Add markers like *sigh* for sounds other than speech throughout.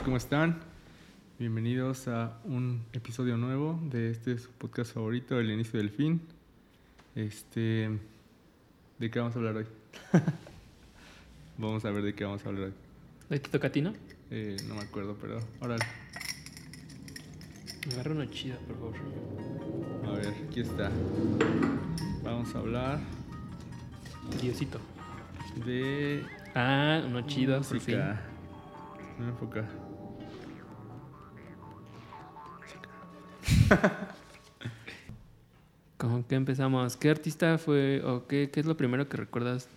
amigos, ¿cómo están? Bienvenidos a un episodio nuevo de este su podcast favorito, El Inicio del Fin. Este, ¿De qué vamos a hablar hoy? *laughs* vamos a ver de qué vamos a hablar hoy. ¿Hoy te toca a ti, no? Eh, no me acuerdo, pero ahora. Agarra una chida, por favor. A ver, aquí está. Vamos a hablar Diosito. de Ah, uno chido, por fin. No me enfoca. *laughs* ¿Con qué empezamos? ¿Qué artista fue o qué, qué es lo primero que recuerdas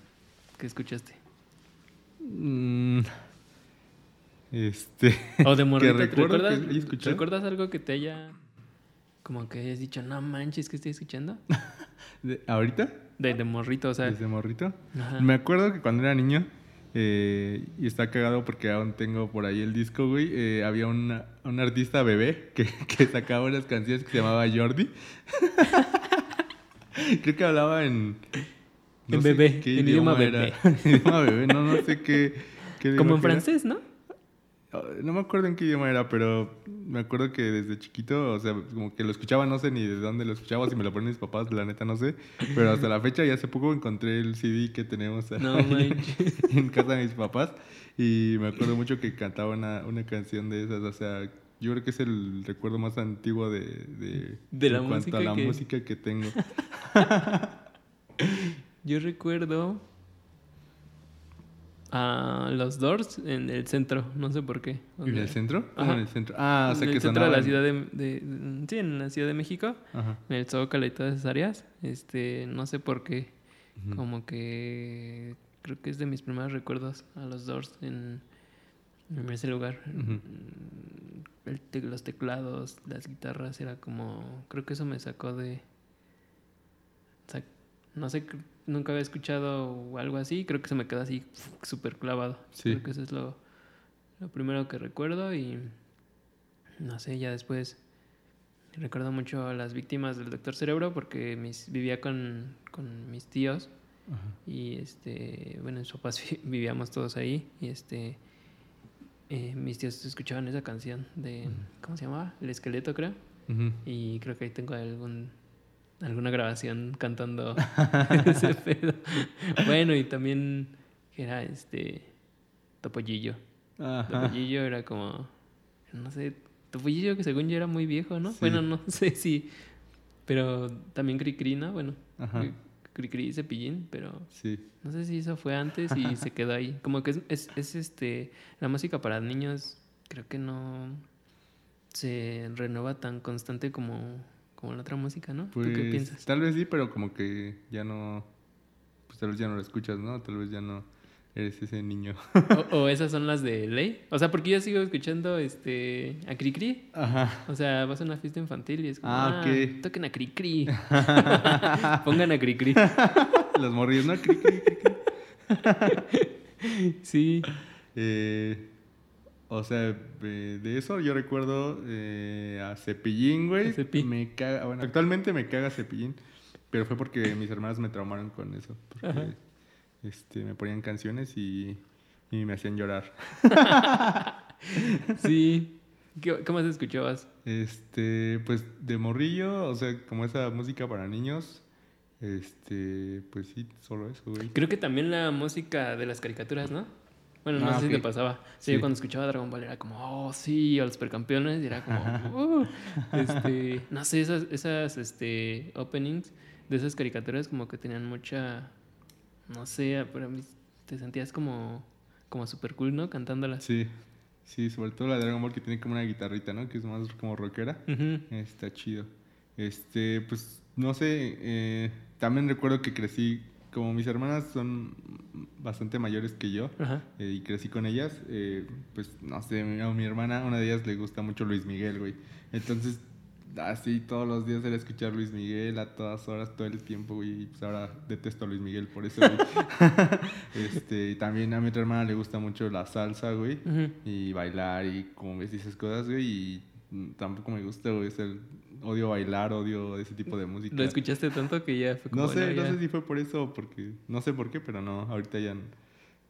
que escuchaste? Mm, Este. O de *laughs* morrito, ¿te recuerdo ¿recuerdas, que? ¿recuerdas algo que te haya... Como que hayas dicho, no manches, ¿qué estoy escuchando? *laughs* de- ¿Ahorita? De, de morrito, o sea... Desde morrito. ajá. Me acuerdo que cuando era niño, eh, y está cagado porque aún tengo por ahí el disco, güey, eh, había una- un artista bebé que, *laughs* que sacaba unas canciones que se llamaba Jordi. *laughs* Creo que hablaba en... En bebé, en idioma bebé. *laughs* idioma bebé, no, no sé qué... qué Como en era. francés, ¿no? Ah, No me acuerdo en qué idioma era, pero me acuerdo que desde chiquito, o sea, como que lo escuchaba, no sé ni de dónde lo escuchaba, si me lo ponen mis papás, la neta no sé. Pero hasta la fecha, y hace poco encontré el CD que tenemos No *laughs* en casa de mis papás. Y me acuerdo mucho que cantaba una, una canción de esas, o sea, yo creo que es el recuerdo más antiguo de, de, De la en cuanto música a la que- música que tengo. *laughs* Yo recuerdo a los Doors en el centro, no sé por qué. ¿En el centro? ¿Cómo Ajá. en el centro? Ah, o sea, en que el centro de la ciudad de, de- de- Sí, en la Ciudad de México, Ajá. en el Zócalo y todas esas áreas. Este, no sé por qué. Como que creo que es de mis primeros recuerdos a los Doors en, en ese lugar. Ujú. El te- los teclados, las guitarras, era como... Creo que eso me sacó de... o sea, no sé, nunca había escuchado algo así. Creo que se me quedó así súper clavado. Sí. Creo que eso es lo, lo primero que recuerdo y... No sé, ya después... Recuerdo mucho a las víctimas del Doctor Cerebro porque mis, vivía con, con mis tíos Ajá. y este, bueno, mis papás vi- *laughs* vivíamos todos ahí y este, eh, mis tíos escuchaban esa canción de, ¿cómo se llamaba? El esqueleto creo. Y creo que ahí tengo algún, alguna grabación cantando *laughs* ese pedo. Bueno, y también era este, Topollillo. Ajá. Topollillo era como, no sé, Topollillo que según yo era muy viejo, ¿no? Sí. Bueno, no *laughs* sé si, pero también Cricri, ¿no? Bueno, Ajá. Cricri y Cepillín, pero Sí. no sé si eso fue antes y *laughs* se quedó ahí. Como que es, es, es, este, la música para niños creo que no se renueva tan constante como, como la otra música, ¿no? Pues, ¿Tú qué piensas? Tal vez sí, pero como que ya no. Pues tal vez ya no lo escuchas, ¿no? Tal vez ya no eres ese niño. O, o esas son las de ley. O sea, porque yo sigo escuchando este a Cricri. Ajá. O sea, vas a una fiesta infantil y es como, Ah, ah, toquen a Cricri. *laughs* Pongan a Cricri. *laughs* Los morrillos, ¿no? Cri, cri, cri, cri. Sí. Eh, o sea, eh, de eso yo recuerdo eh, a Cepillín, güey. Me caga. Bueno, actualmente me caga Cepillín. Pero fue porque mis hermanas me traumaron con eso. Porque Ajá. este, me ponían canciones y, y me hacían llorar. *laughs* Sí. ¿Qué, qué más escuchabas? Este, pues de morrillo, o sea, como esa música para niños, este, pues sí, solo eso, güey. Creo que también la música de las caricaturas, ¿no? Bueno, no Ah, sé si te pasaba. Sí, Sí. Yo cuando escuchaba Dragon Ball era como, oh, sí, o los supercampeones, y era como, uh, *laughs* este, no sé, esas, esas, este, openings de esas caricaturas como que tenían mucha, no sé, para mí te sentías como, como super cool, ¿no? Cantándolas. Sí, sí, sobre todo la de Dragon Ball que tiene como una guitarrita, ¿no? Que es más como rockera. Está chido. Este, pues, no sé, eh, también recuerdo que crecí, como mis hermanas son bastante mayores que yo, eh, y crecí con ellas, eh, pues, no sé, a mi hermana, una de ellas le gusta mucho Luis Miguel, güey. Entonces, así todos los días era escuchar Luis Miguel a todas horas, todo el tiempo, güey, y pues ahora detesto a Luis Miguel por eso, güey. *laughs* este, y también a mi otra hermana le gusta mucho la salsa, güey y bailar y como ves esas cosas, güey, y tampoco me gusta, güey, el odio bailar, odio ese tipo de música. Lo escuchaste tanto que ya fue como, no sé, no, sé si fue por eso o porque, no sé por qué, pero no, ahorita ya,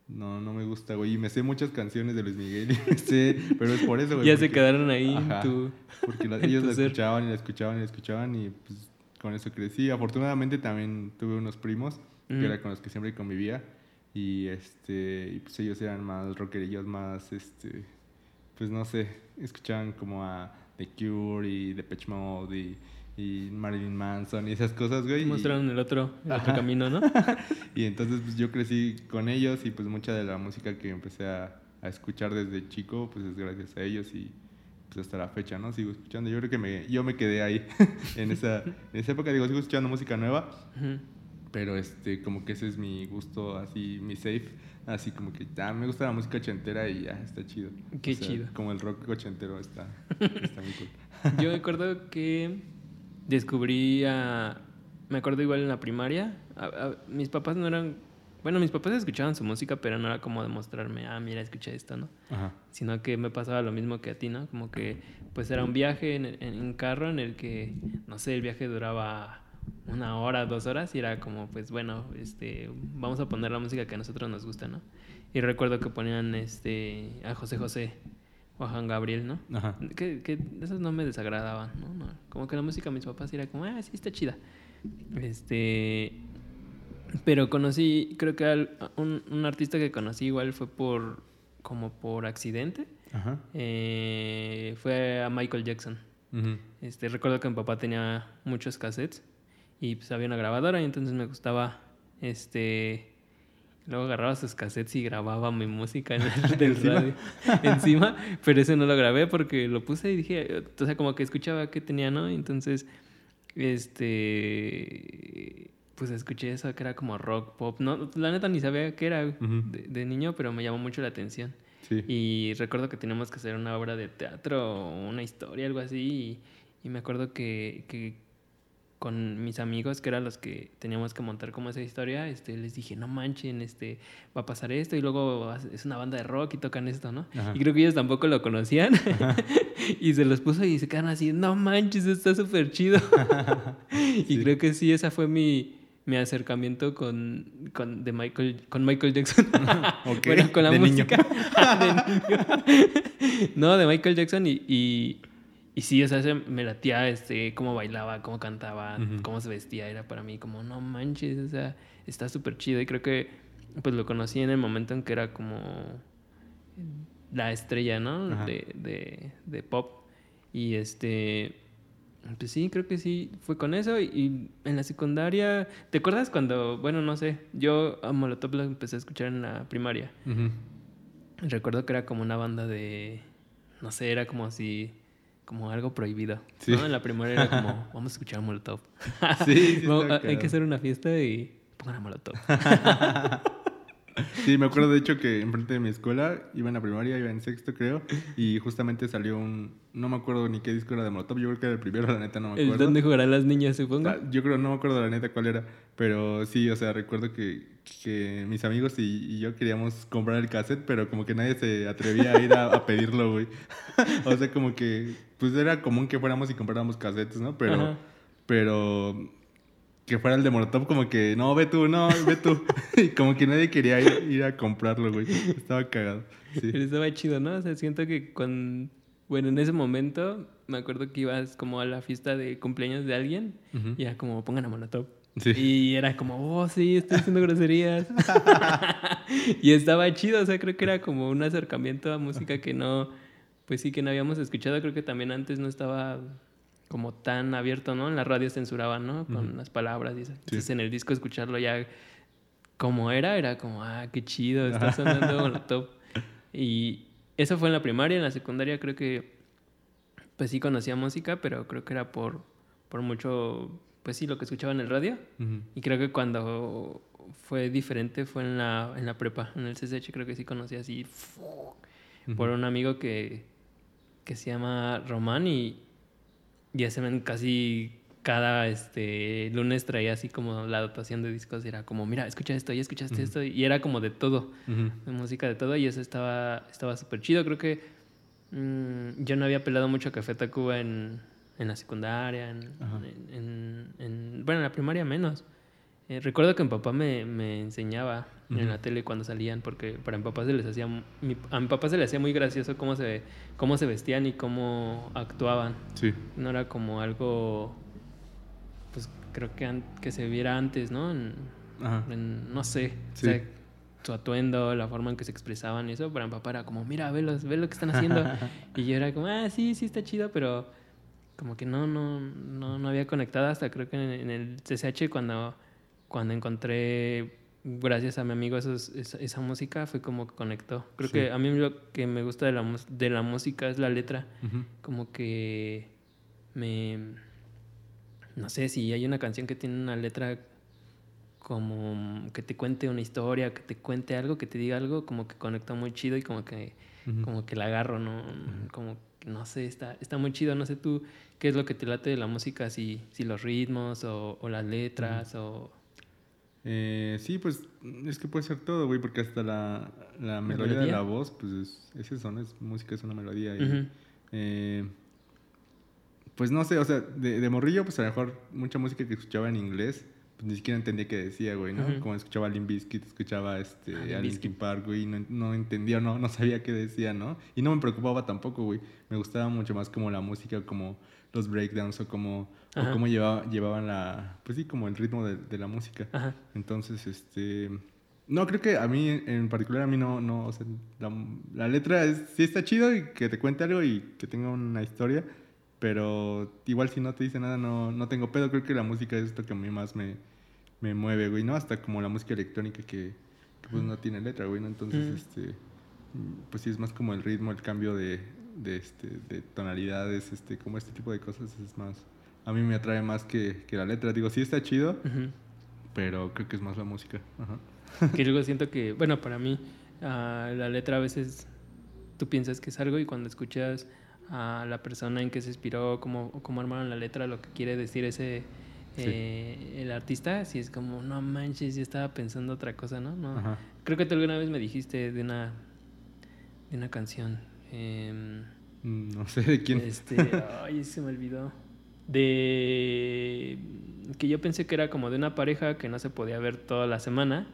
No, no me gusta, güey. Y me sé muchas canciones de Luis Miguel. *laughs* sé, pero es por eso, güey. Ya se quedaron ahí Ajá. tu... Porque la- *laughs* ellos la escuchaban y la escuchaban y la escuchaban y pues con eso crecí. Afortunadamente también tuve unos primos que era con los que siempre convivía y este y pues ellos eran más rockerillos, más este pues no sé, escuchaban como a The Cure y Depeche Mode y, y Marilyn Manson y esas cosas, güey. y- Mostraron el otro, el otro camino, ¿no? *laughs* y entonces pues, yo crecí con ellos y pues mucha de la música que empecé a, a escuchar desde chico pues es gracias a ellos y pues hasta la fecha, ¿no? Sigo escuchando. Yo creo que me, yo me quedé ahí *laughs* en, esa, en esa época. Digo, sigo escuchando música nueva, Ujú. Pero este, como que ese es mi gusto, así, mi safe. Así como que ah, me gusta la música ochentera y ya, está chido. Qué chido. Como el rock ochentero está, está muy cool. *laughs* Yo me acuerdo que descubrí a... Me acuerdo igual en la primaria. a- a- mis papás no eran... Bueno, mis papás escuchaban su música, pero no era como demostrarme, ah, mira, escucha esto, ¿no? Ajá. Sino que me pasaba lo mismo que a ti, ¿no? Como que pues era un viaje en, en un carro en el que, no sé, el viaje duraba una hora, dos horas y era como, pues bueno, este, vamos a poner la música que a nosotros nos gusta, ¿no? Y recuerdo que ponían este, a José José o a Juan Gabriel, ¿no? Ajá. Que, que esos no me desagradaban, ¿no? No, Como que la música de mis papás era como, ah, sí, está chida. Este. Pero conocí, creo que al- un, un artista que conocí igual fue por. como por accidente. Ajá. Eh, fue a Michael Jackson. Este, recuerdo que mi papá tenía muchos cassettes y pues había una grabadora y entonces me gustaba este luego agarraba sus cassettes y grababa mi música en el *laughs* del ¿Encima? radio encima, pero ese no lo grabé porque lo puse y dije, o sea, como que escuchaba qué tenía, ¿no? Y entonces este pues escuché eso que era como rock pop, no, la neta ni sabía qué era Ujú. de, de niño, pero me llamó mucho la atención. Sí. Y recuerdo que teníamos que hacer una obra de teatro una historia, algo así. Y, y me acuerdo que, que con mis amigos, que eran los que teníamos que montar como esa historia, este, les dije, no manchen, este, va a pasar esto. Y luego es una banda de rock y tocan esto, ¿no? Ajá. Y creo que ellos tampoco lo conocían. *laughs* y se los puso y se quedaron así, no manches, está súper chido. *laughs* y creo que sí, esa fue mi, mi acercamiento con, con, de Michael, con Michael Jackson. *laughs* Ok, Bueno, con la de niño. música. de niño. no, de Michael Jackson y, y, y sí, o sea, se- me latía este, cómo bailaba, cómo cantaba, cómo se vestía. Era para mí como, no manches, o sea, está súper chido. Y creo que pues lo conocí en el momento en que era como la estrella, ¿no? De, de, de pop. Y este... Pues sí, creo que sí, fue con eso. Y, y en la secundaria, ¿te acuerdas cuando, bueno, no sé, yo a Molotov lo empecé a escuchar en la primaria? Recuerdo que era como una banda de, no sé, era como si, como algo prohibido. Sí. ¿no? En la primaria era como, *laughs* vamos a escuchar a Molotov. *laughs* Sí, sí, *laughs* hay que hacer una fiesta y pongan a Molotov. Sí, me acuerdo de hecho que enfrente de mi escuela, iba en la primaria, iba en sexto creo, y justamente salió un, no me acuerdo ni qué disco era de Molotov, yo creo que era el primero, la neta no me El acuerdo. donde jugarán las niñas, supongo. Ah, Yo creo, no me acuerdo la neta cuál era, pero sí, o sea, recuerdo que, que mis amigos y, y yo queríamos comprar el cassette, pero como que nadie se atrevía a ir a, a pedirlo, güey. o sea, como que, pues era común que fuéramos y compráramos cassettes, ¿no? Pero, Ajá. pero que fuera el de Molotov, como que, no, ve tú, no, ve tú. *laughs* y como que nadie quería ir, ir a comprarlo, güey. Estaba cagado. Sí. Pero estaba chido, ¿no? O sea, siento que con... Bueno, en ese momento me acuerdo que ibas como a la fiesta de cumpleaños de alguien y era como, pongan a Molotov. Sí. Y era como, oh, sí, estoy haciendo groserías. *laughs* *laughs* y estaba chido, o sea, creo que era como un acercamiento a música que no, pues sí, que no habíamos escuchado. Creo que también antes no estaba como tan abierto, ¿no? En la radio censuraban, ¿no? Con Ujú. las palabras y eso. Entonces en el disco escucharlo ya como era, era como, ah, qué chido, está sonando Molotov. *laughs* Y eso fue en la primaria, en la secundaria creo que, pues sí conocía música, pero creo que era por, por mucho, pues sí, lo que escuchaba en el radio. Ujú. Y creo que cuando fue diferente fue en la, en la prepa, en el CCH creo que sí conocí así por un amigo que, que se llama Román y, y ese men casi cada este lunes traía así como la dotación de discos y era como, mira, escucha esto, ya escuchaste esto y era como de todo, de música de todo y eso estaba estaba súper chido. Creo que mm, yo no había pelado mucho Café Tacuba en, en la secundaria, en- en- en- bueno, en la primaria menos. Eh, recuerdo que mi papá me, me enseñaba en la tele cuando salían, porque para mi papá se les hacía, mi- a mi papá se le hacía muy gracioso cómo se, cómo se vestían y cómo actuaban. Sí. No era como algo, pues creo que, an- que se viera antes, ¿no? En- Ajá. en- no sé, Sí. o sea, su atuendo, la forma en que se expresaban y eso, para mi papá era como, mira, velos, ve lo que están haciendo. *laughs* y yo era como, ah, sí, sí está chido, pero como que no, no, no, no había conectado hasta creo que en, en el CCH cuando, cuando encontré, gracias a mi amigo, esos- esa, esa música, fue como que conectó. Creo Sí. que a mí lo que me gusta de la, de la música es la letra. Como que me no sé si hay una canción que tiene una letra como que te cuente una historia, que te cuente algo, que te diga algo, como que conecta muy chido y como que como que la agarro, no como que no sé, está está muy chido, no sé tú qué es lo que te late de la música, si si los ritmos o, o las letras o Eh, sí, pues es que puede ser todo, güey, porque hasta la, la melodía, de la voz, pues es, es eso, ¿no? Es música, es una melodía. Y, eh, pues no sé, o sea, de, de morrillo, pues a lo mejor mucha música que escuchaba en inglés, pues ni siquiera entendía qué decía, güey, ¿no? Como escuchaba Limp Bizkit, escuchaba este, Ah, a Limp Linkin. Park, güey, y no, no entendía, no, no sabía qué decía, ¿no? Y no me preocupaba tampoco, güey. Me gustaba mucho más como la música, como los breakdowns o como, o cómo llevaba, llevaban la, pues sí, como el ritmo de, de la música. Ajá. Entonces, este... No, creo que a mí en particular, a mí no, no, o sea, la, la letra es, sí está chido y que te cuente algo y que tenga una historia, pero igual si no te dice nada, no, no tengo pedo, creo que la música es esto que a mí más me, me mueve, güey, ¿no? Hasta como la música electrónica que, que, pues no tiene letra, güey, ¿no? Entonces, Mm. este, pues sí es más como el ritmo, el cambio de, de, este, de tonalidades, este, como este tipo de cosas es más, a mí me atrae más que, que la letra, digo, sí está chido, pero creo que es más la música, ajá. que luego siento que, bueno, para mí, ah, la letra a veces tú piensas que es algo y cuando escuchas a la persona en que se inspiró, cómo, cómo armaron la letra, lo que quiere decir ese, Sí. eh, el artista, si es como, no manches, yo estaba pensando otra cosa, ¿no? no Ajá. Creo que tú alguna vez me dijiste de una, de una canción. Mm, No sé de quién. este, ay, se me olvidó. De que yo pensé que era como de una pareja que no se podía ver toda la semana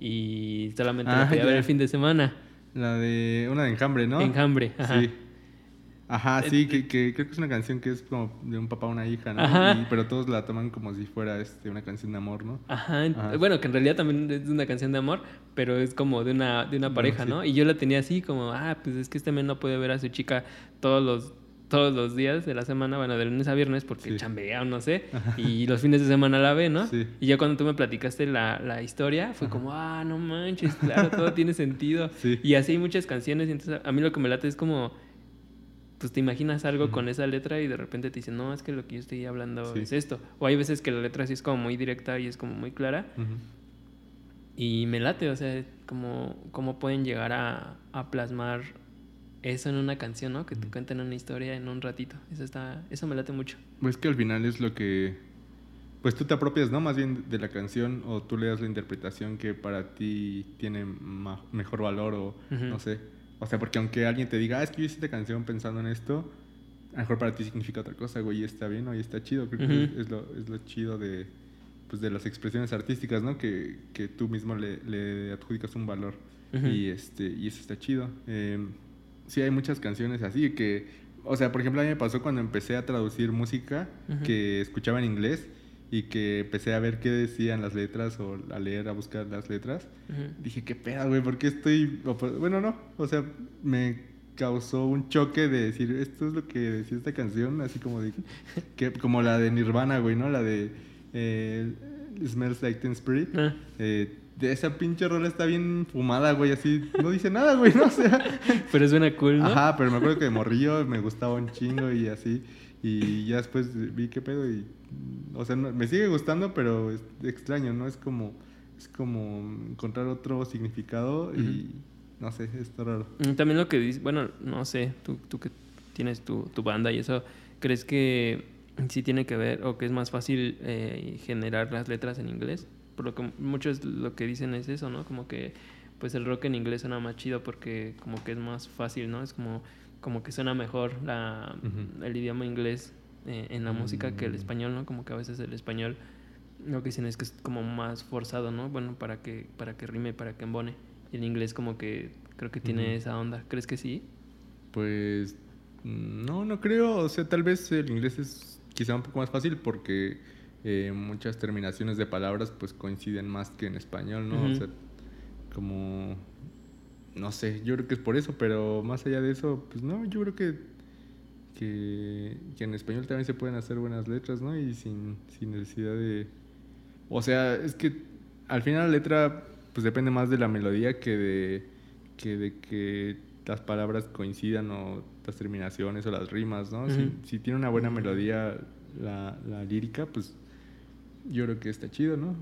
y solamente la Ah, podía ver el fin de semana. La de una de enjambre, ¿no? Enjambre, ajá. Sí. Ajá, sí, que, que creo que es una canción que es como de un papá a una hija, ¿no? Ajá. Y- pero todos la toman como si fuera este, una canción de amor, ¿no? Ajá, bueno, que en realidad también es una canción de amor, pero es como de una, de una Bueno, pareja, sí. ¿no? Y yo la tenía así como, ah, pues es que este men no puede ver a su chica todos los, todos los días de la semana, bueno, de lunes a viernes porque Sí. chambea o no sé, y los fines de semana la ve, ¿no? Sí. Y ya cuando tú me platicaste la, la historia, fue como, ah, no manches, claro, todo tiene sentido. *laughs* Sí. Y así hay muchas canciones, y entonces a mí lo que me late es como, pues te imaginas algo con esa letra y de repente te dicen, no, es que lo que yo estoy hablando Sí. es esto. O hay veces que la letra sí es como muy directa y es como muy clara. Y me late, o sea, como cómo pueden llegar a, a plasmar eso en una canción, ¿no? Que te cuenten una historia en un ratito. Eso está, eso me late mucho. Pues que al final es lo que. Pues tú te apropias, ¿no? Más bien de la canción o tú le das la interpretación que para ti tiene mejor valor o no sé. O sea, porque aunque alguien te diga, ah, es que yo hice esta canción pensando en esto, a lo mejor para ti significa otra cosa, güey, y está bien o y está chido. Creo que Ujú. es, es lo, es lo chido de, pues, de las expresiones artísticas, ¿no? Que, que tú mismo le, le adjudicas un valor. Ujú. Y, este, y eso está chido. Eh, sí, hay muchas canciones así que, o sea, por ejemplo, a mí me pasó cuando empecé a traducir música Ujú. que escuchaba en inglés y que empecé a ver qué decían las letras o a leer, a buscar las letras. Ujú. Dije, qué pedo, güey, ¿por qué estoy...? Bueno, no, o sea, me causó un choque de decir, esto es lo que decía esta canción, así como de... *laughs* Que, como la de Nirvana, güey, ¿no? La de... eh, Smells Like Teen Spirit. Ah, Eh, de esa pinche rola está bien fumada, güey, así no dice nada, güey, ¿no? O sea, *laughs* pero suena cool, ¿no? ajá, pero me acuerdo que de morrillo me gustaba un chingo y así. Y ya después vi qué pedo y. O sea, no- me sigue gustando, pero es extraño, ¿no? Es como. Es como encontrar otro significado y. No sé, está raro. Mm, También lo que dices, bueno, no sé, tú, tú que tienes tu, tu banda y eso, ¿crees que sí tiene que ver o que es más fácil eh, generar las letras en inglés? Por lo que muchos lo que dicen es eso, ¿no? Como que pues el rock en inglés suena más chido porque como que es más fácil, ¿no? Es como, como que suena mejor la, el idioma inglés eh, en la música que el Mm. español, ¿no? Como que a veces el español Lo que dicen es que es como más forzado, ¿no? Bueno, para que, para que rime, para que embone. Y el inglés como que creo que tiene esa onda. ¿Crees que sí? Pues no, no creo. O sea, tal vez el inglés es quizá un poco más fácil porque eh, muchas terminaciones de palabras pues coinciden más que en español, ¿no? O sea, como no sé, yo creo que es por eso, pero más allá de eso, pues no, yo creo que que, que en español también se pueden hacer buenas letras, ¿no? Y sin, sin necesidad de... O sea, es que al final la letra pues depende más de la melodía que de que, de que las palabras coincidan o las terminaciones o las rimas, ¿no? Si- si, tiene una buena melodía la, la lírica, pues yo creo que está chido, ¿no?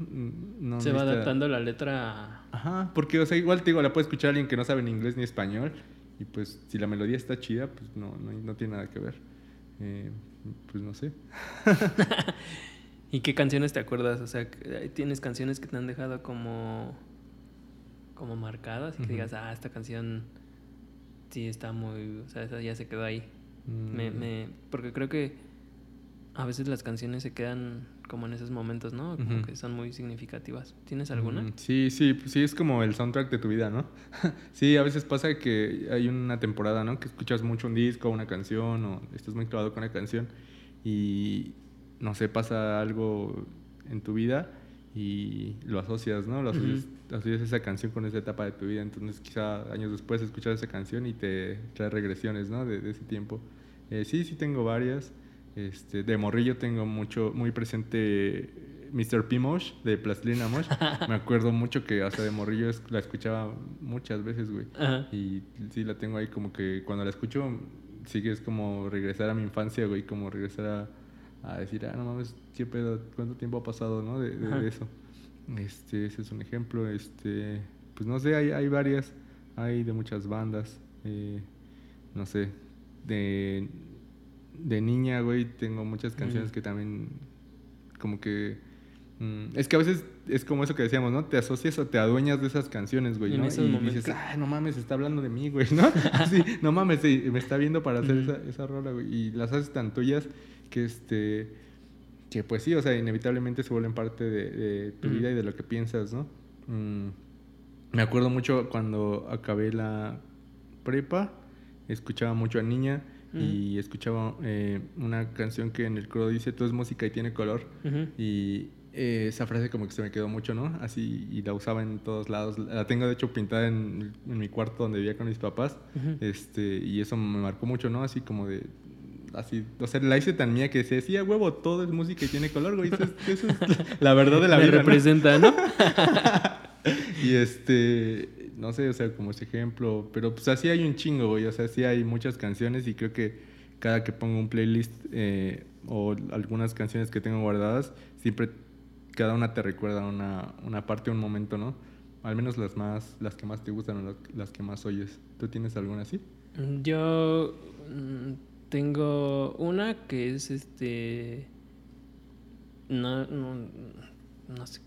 no Se va adaptando la letra Ajá, porque, o sea, igual te digo, la puede escuchar alguien que no sabe ni inglés ni español. Y pues, si la melodía está chida, pues no, no, no tiene nada que ver. Eh, pues no sé. *laughs* ¿Y qué canciones te acuerdas? O sea, que- ¿tienes canciones que te han dejado como, como marcadas? Y que digas, ah, esta canción sí está muy... O sea, esa ya se quedó ahí. Me, Mm, me, porque creo que a veces las canciones se quedan como en esos momentos, ¿no? Como Ujú. que son muy significativas. ¿Tienes alguna? mm, Sí, sí, pues sí, es como el soundtrack de tu vida, ¿no? *laughs* sí, a veces pasa que hay una temporada, ¿no? Que escuchas mucho un disco, una canción, o estás muy clavado con una canción y, no sé, pasa algo en tu vida y lo asocias, ¿no? Lo asocias, asocias esa canción con esa etapa de tu vida. Entonces, quizá años después escuchas esa canción y te trae regresiones, ¿no? De, de ese tiempo. Eh, sí, sí tengo varias. Este, de morrillo tengo mucho, muy presente Mr. P. Mosh, de Plastilina Mosh. *laughs* Me acuerdo mucho que hasta de morrillo es- la escuchaba muchas veces, güey. Ajá. Y sí la tengo ahí como que cuando la escucho, sí que es como regresar a mi infancia, güey, como regresar a, a decir, ah, no mames, qué pedo, cuánto tiempo ha pasado, ¿no? De, de eso. Este, ese es un ejemplo, este, pues no sé, hay, hay varias, hay de muchas bandas, eh, no sé, de, de niña, güey, tengo muchas canciones que también, como que, mm, es que a veces es como eso que decíamos, ¿no? Te asocias o te adueñas de esas canciones, güey, En ¿no? esos y momentos. dices, ah, no mames, está hablando de mí, güey, ¿no? *laughs* *laughs* sí, no mames, sí, me está viendo para hacer esa, esa rola, güey, y las haces tan tuyas que, este, que pues sí, o sea, inevitablemente se vuelven parte de, de tu vida y de lo que piensas, ¿no? Mm, me acuerdo mucho cuando acabé la prepa, escuchaba mucho a Niña y escuchaba eh, una canción que en el coro dice, todo es música y tiene color. Y eh, esa frase como que se me quedó mucho, ¿no? Así, y la usaba en todos lados. La tengo de hecho pintada en, en mi cuarto donde vivía con mis papás. Este, y eso me marcó mucho, ¿no? Así como de. Así, o sea, la hice tan mía que decía, sí, a huevo, todo es música y tiene color, güey. Eso es, eso es la verdad de la *laughs* Me vida. ¿no? representa, ¿no? *laughs* Y este, no sé, o sea, como ese ejemplo, pero pues así hay un chingo, güey, o sea, sí hay muchas canciones y creo que cada que pongo un playlist eh, o algunas canciones que tengo guardadas, siempre cada una te recuerda una, una parte, un momento, ¿no? Al menos las más, las que más te gustan o las, las que más oyes. ¿Tú tienes alguna así? Yo mm, tengo una que es este. No, no, no sé.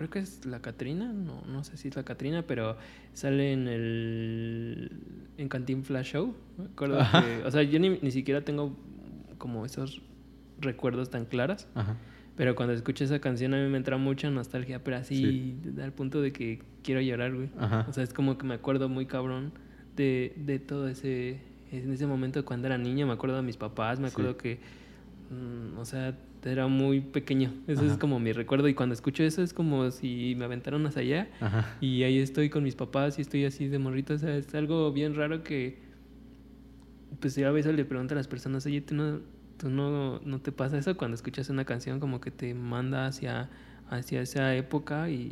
Creo que es la Catrina. No, no sé si es la Catrina, pero sale en el. En Cantín Flash Show. Me acuerdo que. O sea, yo ni, ni siquiera tengo como esos recuerdos tan claros. Ajá. Pero cuando escucho esa canción a mí me entra mucha nostalgia, pero así al punto de que quiero llorar, güey. Ajá. O sea, es como que me acuerdo muy cabrón de, de todo ese... En ese momento cuando era niño me acuerdo de mis papás, me Sí. acuerdo que... mm, o sea, era muy pequeño. Eso es como mi recuerdo y cuando escucho eso es como si me aventaron hacia allá Ajá. y ahí estoy con mis papás y estoy así de morrito. O sea, es algo bien raro que... Pues yo a veces le pregunto a las personas, oye, ¿tú no, tú no, no te pasa eso cuando escuchas una canción como que te manda hacia, hacia esa época y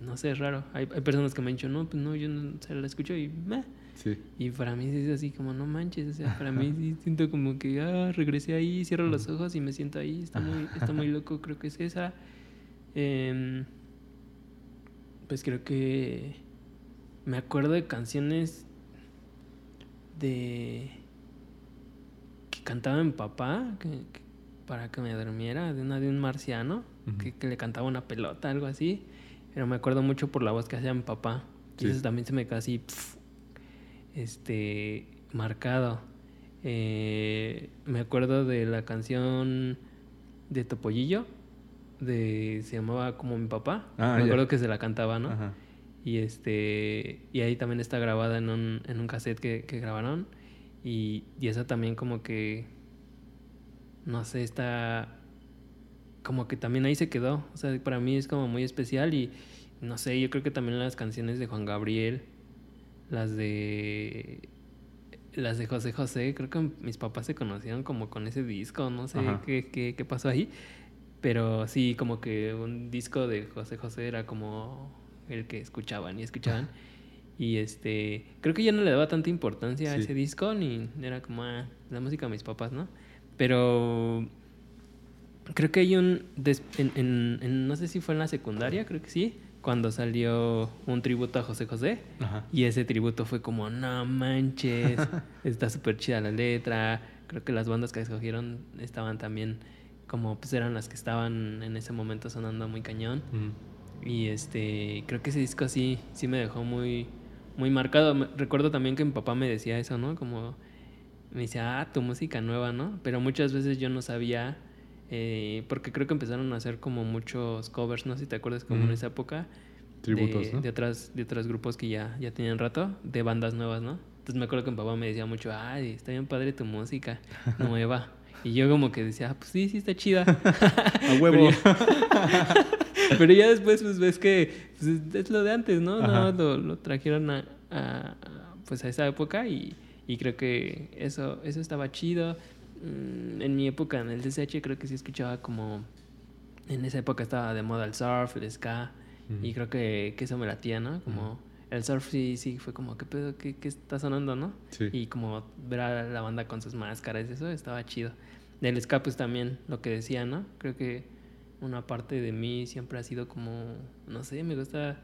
no sé, es raro. Hay, hay personas que me han dicho, no, pues no, yo no o sea, la escucho y meh. Sí. Y para mí es así como, no manches, o sea, para mí sí *laughs* siento como que, ah, regresé ahí, cierro los ojos y me siento ahí, está muy, está muy loco, creo que es esa. Em, pues creo que me acuerdo de canciones de que cantaba mi papá que, que- para que me durmiera, de una de un marciano, que, que le cantaba una pelota, algo así. Pero me acuerdo mucho por la voz que hacía mi papá. Sí. Entonces también se me así, pf, este, marcado. Eh, me acuerdo de la canción de Topollillo, de se llamaba como mi papá. Ah, me ya. acuerdo que se la cantaba, ¿no? Ajá. Y este y ahí también está grabada en un, en un cassette que, que grabaron. Y, y esa también como que no sé, está como que también ahí se quedó. O sea, para mí es como muy especial y no sé, yo creo que también las canciones de Juan Gabriel, las de las de José José, creo que mis papás se conocieron como con ese disco, no sé qué, qué, qué pasó ahí. Pero sí, como que un disco de José José era como el que escuchaban y escuchaban. Y este, creo que ya no le daba tanta importancia a Sí. ese disco, ni era como ah, la música de mis papás, ¿no? Pero creo que hay un, en, en- en- no sé si fue en la secundaria, creo que sí, cuando salió un tributo a José José. Ajá. Y ese tributo fue como, no manches, *laughs* está súper chida la letra. Creo que las bandas que escogieron estaban también como, pues eran las que estaban en ese momento sonando muy cañón. Y este, creo que ese disco sí, sí me dejó muy, muy marcado. Recuerdo también que mi papá me decía eso, ¿no? Como, me decía, ah, tu música nueva, ¿no? Pero muchas veces yo no sabía, eh, porque creo que empezaron a hacer como muchos covers, no sé si te acuerdas, como en Ujú. esa época. Tributos, de, ¿no? de otras de otros grupos que ya, ya tenían rato, de bandas nuevas, ¿no? Entonces me acuerdo que mi papá me decía mucho, ay, está bien padre tu música nueva. *laughs* y yo como que decía, ah, pues sí, sí está chida. *laughs* A huevo. *laughs* Pero ya después pues ves que pues, es- lo de antes, ¿no? Ajá. No, lo, lo trajeron a, a- a, pues a esa época y, y creo que eso, eso estaba chido. Mm, En mi época en el DSH creo que sí escuchaba como... En esa época estaba de moda el surf, el ska y Ujú. creo que, que eso me latía, ¿no? Como el surf sí, sí fue como, ¿qué pedo? ¿Qué, qué está sonando, no? Sí. Y como ver a la banda con sus máscaras, eso estaba chido. Del ska, pues también lo que decía, ¿no? Creo que una parte de mí siempre ha sido como, no sé, me gusta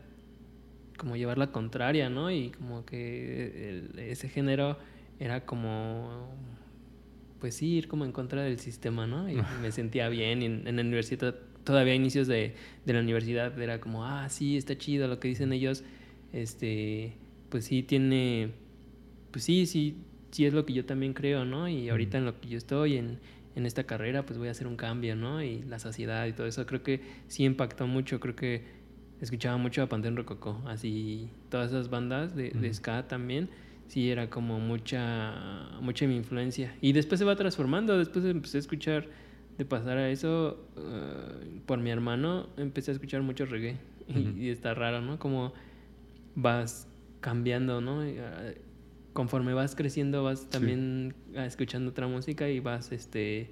como llevar la contraria, ¿no? Y como que el- ese género era como, pues sí, ir como en contra del sistema, ¿no? Y *laughs* me sentía bien. Y en, en la universidad, todavía a inicios de, de la universidad, era como, ah, sí, está chido lo que dicen ellos. Este, pues sí, tiene, pues sí, sí, sí es lo que yo también creo, ¿no? Y ahorita en lo que yo estoy, en, en esta carrera, pues voy a hacer un cambio, ¿no? Y la sociedad y todo eso, creo que sí impactó mucho, creo que escuchaba mucho a Panteón Rococó, así, todas esas bandas de, de ska también, sí era como mucha, mucha mi influencia. Y después se va transformando, después empecé a escuchar, de pasar a eso, eh, por mi hermano, empecé a escuchar mucho reggae. Y, y está raro, ¿no? Como vas cambiando, ¿no? Y, ah, conforme vas creciendo vas también ah, escuchando otra música y vas, este,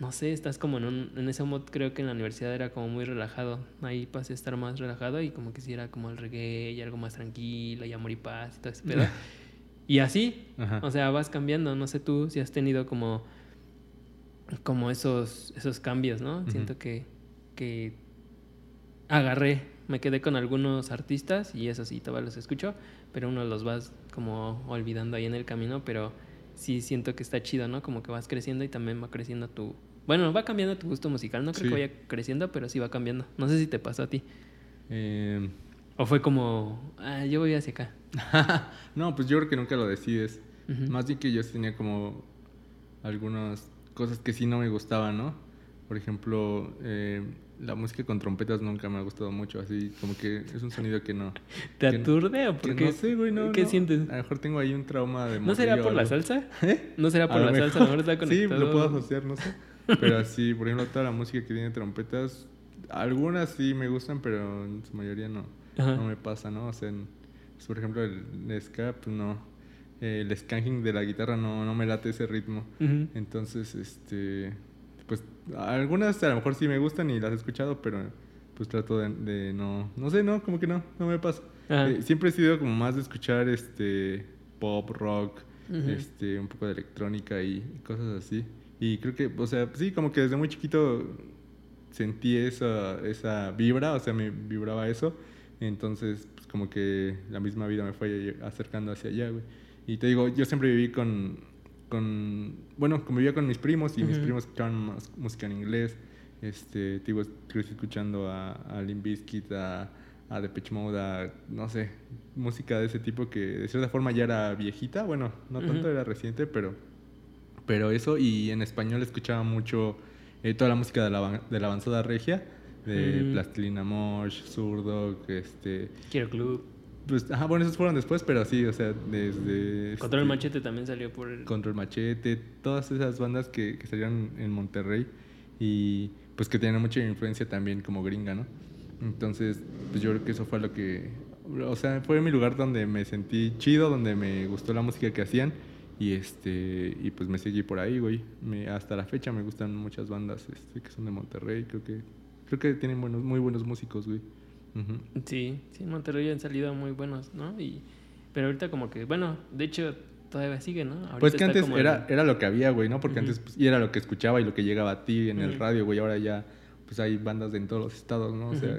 no sé, estás como en, un, en ese mod, creo que en la universidad era como muy relajado, ahí pasé a estar más relajado y como que sí era como el reggae y algo más tranquilo y amor y paz y todo ese pedo. *laughs* y así, Ajá. o sea, vas cambiando, no sé tú si has tenido como, como esos, esos cambios, ¿no? Siento que, que agarré, me quedé con algunos artistas y eso sí, todavía los escucho, pero uno los vas como olvidando ahí en el camino, pero sí siento que está chido, ¿no? Como que vas creciendo y también va creciendo tu... Bueno, va cambiando tu gusto musical, no creo Sí. que vaya creciendo, pero sí va cambiando. No sé si te pasó a ti. Em, O fue como, ah, yo voy hacia acá. *laughs* no, pues yo creo que nunca lo decides. Ujú. Más bien que yo tenía como algunas cosas que sí no me gustaban, ¿no? Por ejemplo, eh, la música con trompetas nunca me ha gustado mucho, así como que es un sonido que no... *laughs* ¿Te que- aturde o que por qué? no sé, güey, no. ¿Qué no. sientes? A lo mejor tengo ahí un trauma de ¿No será por o la salsa? ¿Eh? ¿No será por A la lo salsa? A lo mejor está *laughs* Sí, lo puedo asociar, no sé. Pero así, por ejemplo, toda la música que tiene trompetas, algunas sí me gustan, pero en su mayoría no. Ajá. No me pasa, ¿no? O sea, en- pues, por ejemplo, el, el ska, pues no. Eh, el skanking de la guitarra no, no me late ese ritmo. Entonces, este. Pues algunas a lo mejor sí me gustan y las he escuchado, pero pues trato de, de no. No sé, no, como que no, no me pasa. Eh, siempre he sido como más de escuchar este pop, rock, este, un poco de electrónica y cosas así. Y creo que, o sea, sí, como que desde muy chiquito sentí esa, esa vibra, o sea, me vibraba eso. Entonces, pues como que la misma vida me fue acercando hacia allá, güey. Y te digo, yo siempre viví con, con bueno, convivía con mis primos y mis Ujú. primos escuchaban más música en inglés. Este, te digo, crecí escuchando a, a Limp Bizkit, a, a Depeche Mode, a, no sé, música de ese tipo que de cierta forma ya era viejita. Bueno, no tanto Ujú. era reciente, pero, pero eso. Y en español escuchaba mucho eh, toda la música de la, de la avanzada regia, de Mm. Plastilina Mosh, Zurdo, este... Quiero Club. Pues, ajá, bueno, esos fueron después, pero sí, o sea, desde... Control este, Machete también salió por el... Control Machete, todas esas bandas que, que salieron en Monterrey y pues que tienen mucha influencia también como gringa, ¿no? Entonces, pues yo creo que eso fue lo que, o sea, fue mi lugar donde me sentí chido, donde me gustó la música que hacían y este y pues me seguí por ahí, güey. Me- hasta la fecha me gustan muchas bandas este, que son de Monterrey, creo que creo que tienen buenos muy buenos músicos, güey. Sí, sí, en Monterrey han salido muy buenos, ¿no? Y, pero ahorita como que, bueno, de hecho todavía sigue, ¿no? Ahorita Pues que antes como era, en- era lo que había, güey, ¿no? Porque antes pues, y era lo que escuchaba y lo que llegaba a ti en el radio, güey. Ahora ya pues hay bandas de en todos los estados, ¿no? O sea,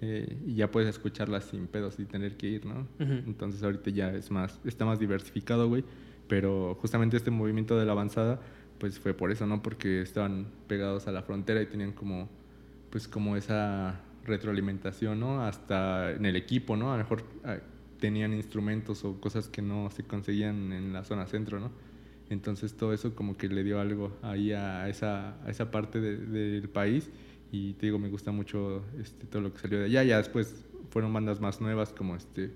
eh, y ya puedes escucharlas sin pedos y tener que ir, ¿no? Entonces ahorita ya es más, está más diversificado, güey. Pero justamente este movimiento de la avanzada, pues fue por eso, ¿no? Porque estaban pegados a la frontera y tenían como, pues como esa retroalimentación, ¿no? Hasta en el equipo, ¿no? A lo mejor ah, tenían instrumentos o cosas que no se conseguían en la zona centro, ¿no? Entonces todo eso como que le dio algo ahí a esa, a esa parte de- del país y te digo, me gusta mucho este, todo lo que salió de allá. Ya después fueron bandas más nuevas como este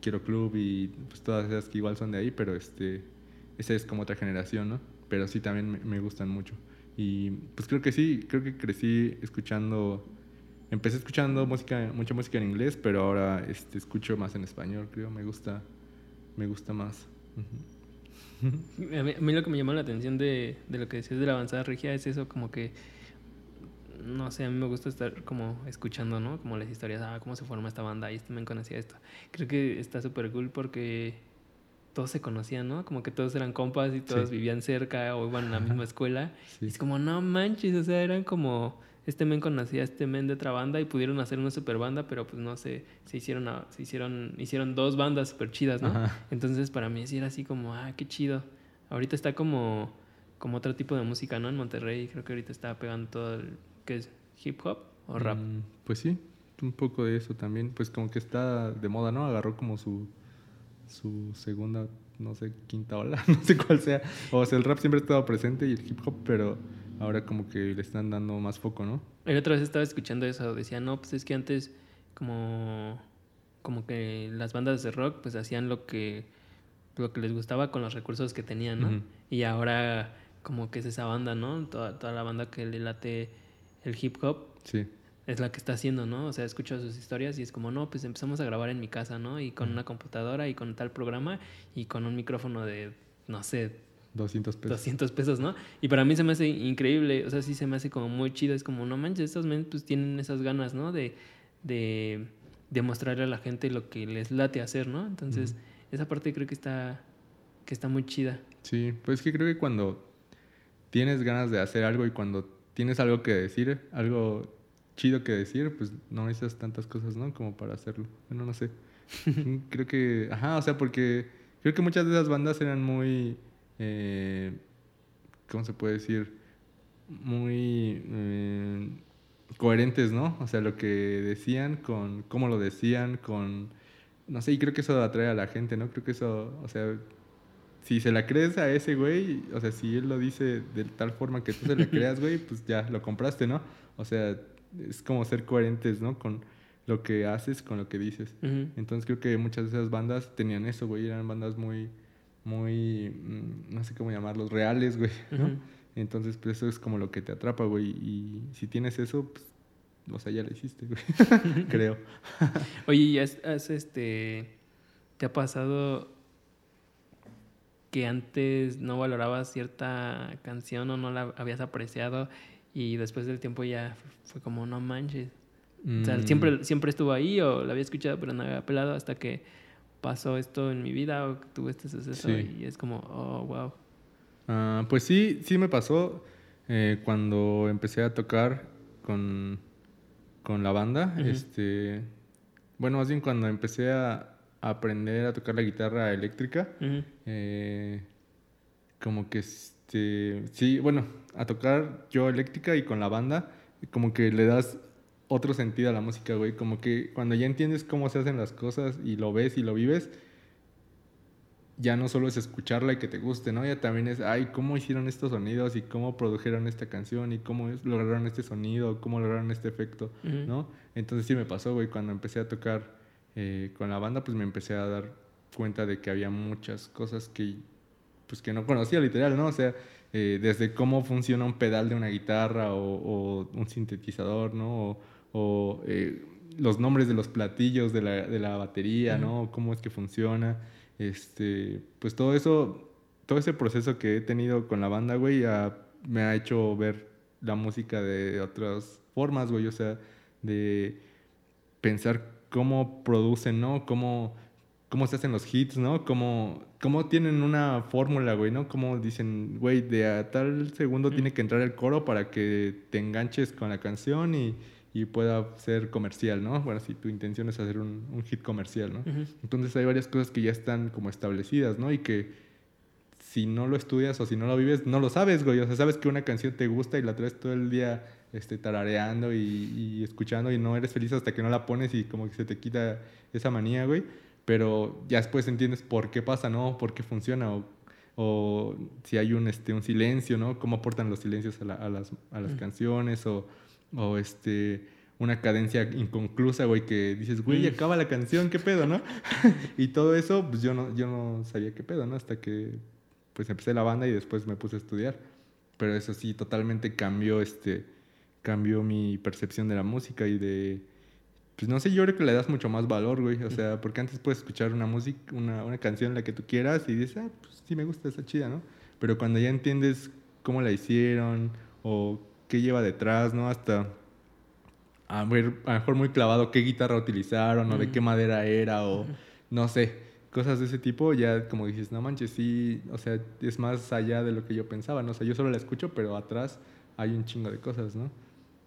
Quiero Club y pues todas esas que igual son de ahí, pero este esa es como otra generación, ¿no? Pero sí también me, me gustan mucho. Y pues creo que sí, creo que crecí escuchando empecé escuchando música mucha música en inglés, pero ahora este escucho más en español, creo, me gusta me gusta más. Ujú. *laughs* A mí, a mí lo que me llamó la atención de, de lo que decías de la avanzada regia es eso, como que, no sé, a mí me gusta estar como escuchando, ¿no? Como las historias, ah, cómo se forma esta banda y este me conocía esto. Creo que está súper cool porque todos se conocían, ¿no? Como que todos eran compas y todos Sí. vivían cerca o iban a la misma escuela. Sí. Y es como, no manches, o sea, eran como, este men conocía a este men de otra banda y pudieron hacer una super banda, pero pues no sé, se hicieron, a- se hicieron, hicieron dos bandas súper chidas, ¿no? Ajá. Entonces para mí sí era así como, ah, qué chido. Ahorita está como, como otro tipo de música, ¿no? En Monterrey creo que ahorita está pegando todo el, ¿qué es? ¿Hip hop o rap? Mm, pues sí, un poco de eso también. Pues como que está de moda, ¿no? Agarró como su, su segunda, no sé, quinta ola, *laughs* no sé cuál sea. O sea, el rap siempre ha estado presente y el hip hop, pero ahora como que le están dando más foco, ¿no? El otra vez estaba escuchando eso, decía, no, pues es que antes como, como que las bandas de rock pues hacían lo que, lo que les gustaba con los recursos que tenían, ¿no? Y ahora como que es esa banda, ¿no? Toda, toda la banda que le late el hip hop Sí. Es la que está haciendo, ¿no? O sea, escucho sus historias y es como, no, pues empezamos a grabar en mi casa, ¿no? Y con una computadora y con tal programa y con un micrófono de, no sé, 200 pesos. 200 pesos, ¿no? Y para mí se me hace increíble, o sea, sí se me hace como muy chido, es como, no manches, estos men pues tienen esas ganas, ¿no? De, de, de mostrarle a la gente lo que les late hacer, ¿no? Entonces, esa parte creo que está, que está muy chida. Sí, pues es que creo que cuando tienes ganas de hacer algo y cuando tienes algo que decir, algo chido que decir, pues no necesitas tantas cosas, ¿no? Como para hacerlo. Bueno, no sé. *laughs* creo que, ajá, o sea, porque creo que muchas de esas bandas eran muy, eh, ¿cómo se puede decir? Muy eh, coherentes, ¿no? O sea, lo que decían con cómo lo decían, con, no sé, y creo que eso atrae a la gente, ¿no? Creo que eso, o sea, si se la crees a ese güey, o sea, si él lo dice de tal forma que tú se la *laughs* creas, güey, pues ya lo compraste, ¿no? O sea, es como ser coherentes, ¿no? Con lo que haces, con lo que dices. Entonces creo que muchas de esas bandas tenían eso, güey, eran bandas muy, muy, mm, no sé cómo llamarlos, reales, güey, ¿no? Entonces, pues eso es como lo que te atrapa, güey, y si tienes eso, pues, o sea, ya lo hiciste, güey, *laughs* creo. *laughs* Oye, ¿y has, has, este, te ha pasado que antes no valorabas cierta canción o no la habías apreciado y después del tiempo ya fue como, no manches? O sea, Mm. siempre, siempre estuvo ahí o la había escuchado pero no había pelado hasta que pasó esto en mi vida o tuve este suceso Sí. y es como, oh, wow. Ah, pues sí, sí me pasó eh, cuando empecé a tocar con, con la banda. Ujú. Este, bueno, más bien cuando empecé a, aprender a tocar la guitarra eléctrica, Ujú. eh, como que este, sí, bueno, a tocar yo eléctrica y con la banda, como que le das otro sentido a la música, güey. Como que cuando ya entiendes cómo se hacen las cosas y lo ves y lo vives, ya no solo es escucharla y que te guste, ¿no? Ya también es, ay, ¿cómo hicieron estos sonidos y cómo produjeron esta canción y cómo lograron este sonido, cómo lograron este efecto, ¿no? Entonces sí me pasó, güey, cuando empecé a tocar eh, con la banda, pues me empecé a dar cuenta de que había muchas cosas que, pues que no conocía literal, ¿no? O sea, eh, desde cómo funciona un pedal de una guitarra o, un sintetizador, ¿no? O, eh, los nombres de los platillos de la, de la batería, ¿no? Cómo es que funciona. Este, pues todo eso, todo ese proceso que he tenido con la banda, güey, me ha hecho ver la música de otras formas, güey. O sea, de pensar cómo producen, ¿no? Cómo, cómo se hacen los hits, ¿no? Cómo, cómo tienen una fórmula, güey, ¿no? Cómo dicen, güey, de a tal segundo tiene que entrar el coro para que te enganches con la canción y, y pueda ser comercial, ¿no? Bueno, si tu intención es hacer un, un hit comercial, ¿no? Entonces hay varias cosas que ya están como establecidas, ¿no? Y que si no lo estudias o si no lo vives, no lo sabes, güey. O sea, sabes que una canción te gusta y la traes todo el día este, tarareando y, y, escuchando y no eres feliz hasta que no la pones y como que se te quita esa manía, güey. Pero ya después entiendes por qué pasa, ¿no? Por qué funciona o, o si hay un, este, un silencio, ¿no? Cómo aportan los silencios a, a las, a las canciones o, o este una cadencia inconclusa, güey, que dices, güey, acaba la canción, ¿qué pedo, no? *laughs* y todo eso, pues yo no, yo no sabía qué pedo, ¿no? Hasta que, pues empecé la banda y después me puse a estudiar. Pero eso sí, totalmente cambió, este, cambió mi percepción de la música y de... Pues no sé, yo creo que le das mucho más valor, güey. O sea, porque antes puedes escuchar una música, una, una canción la que tú quieras y dices, ah, pues sí me gusta, está chida, ¿no? Pero cuando ya entiendes cómo la hicieron o qué lleva detrás, ¿no? Hasta a, ver, a lo mejor muy clavado qué guitarra utilizaron o de qué madera era o no sé, cosas de ese tipo, ya como dices, no manches, sí, o sea, es más allá de lo que yo pensaba, ¿no? O sea, yo solo la escucho, pero atrás hay un chingo de cosas, ¿no?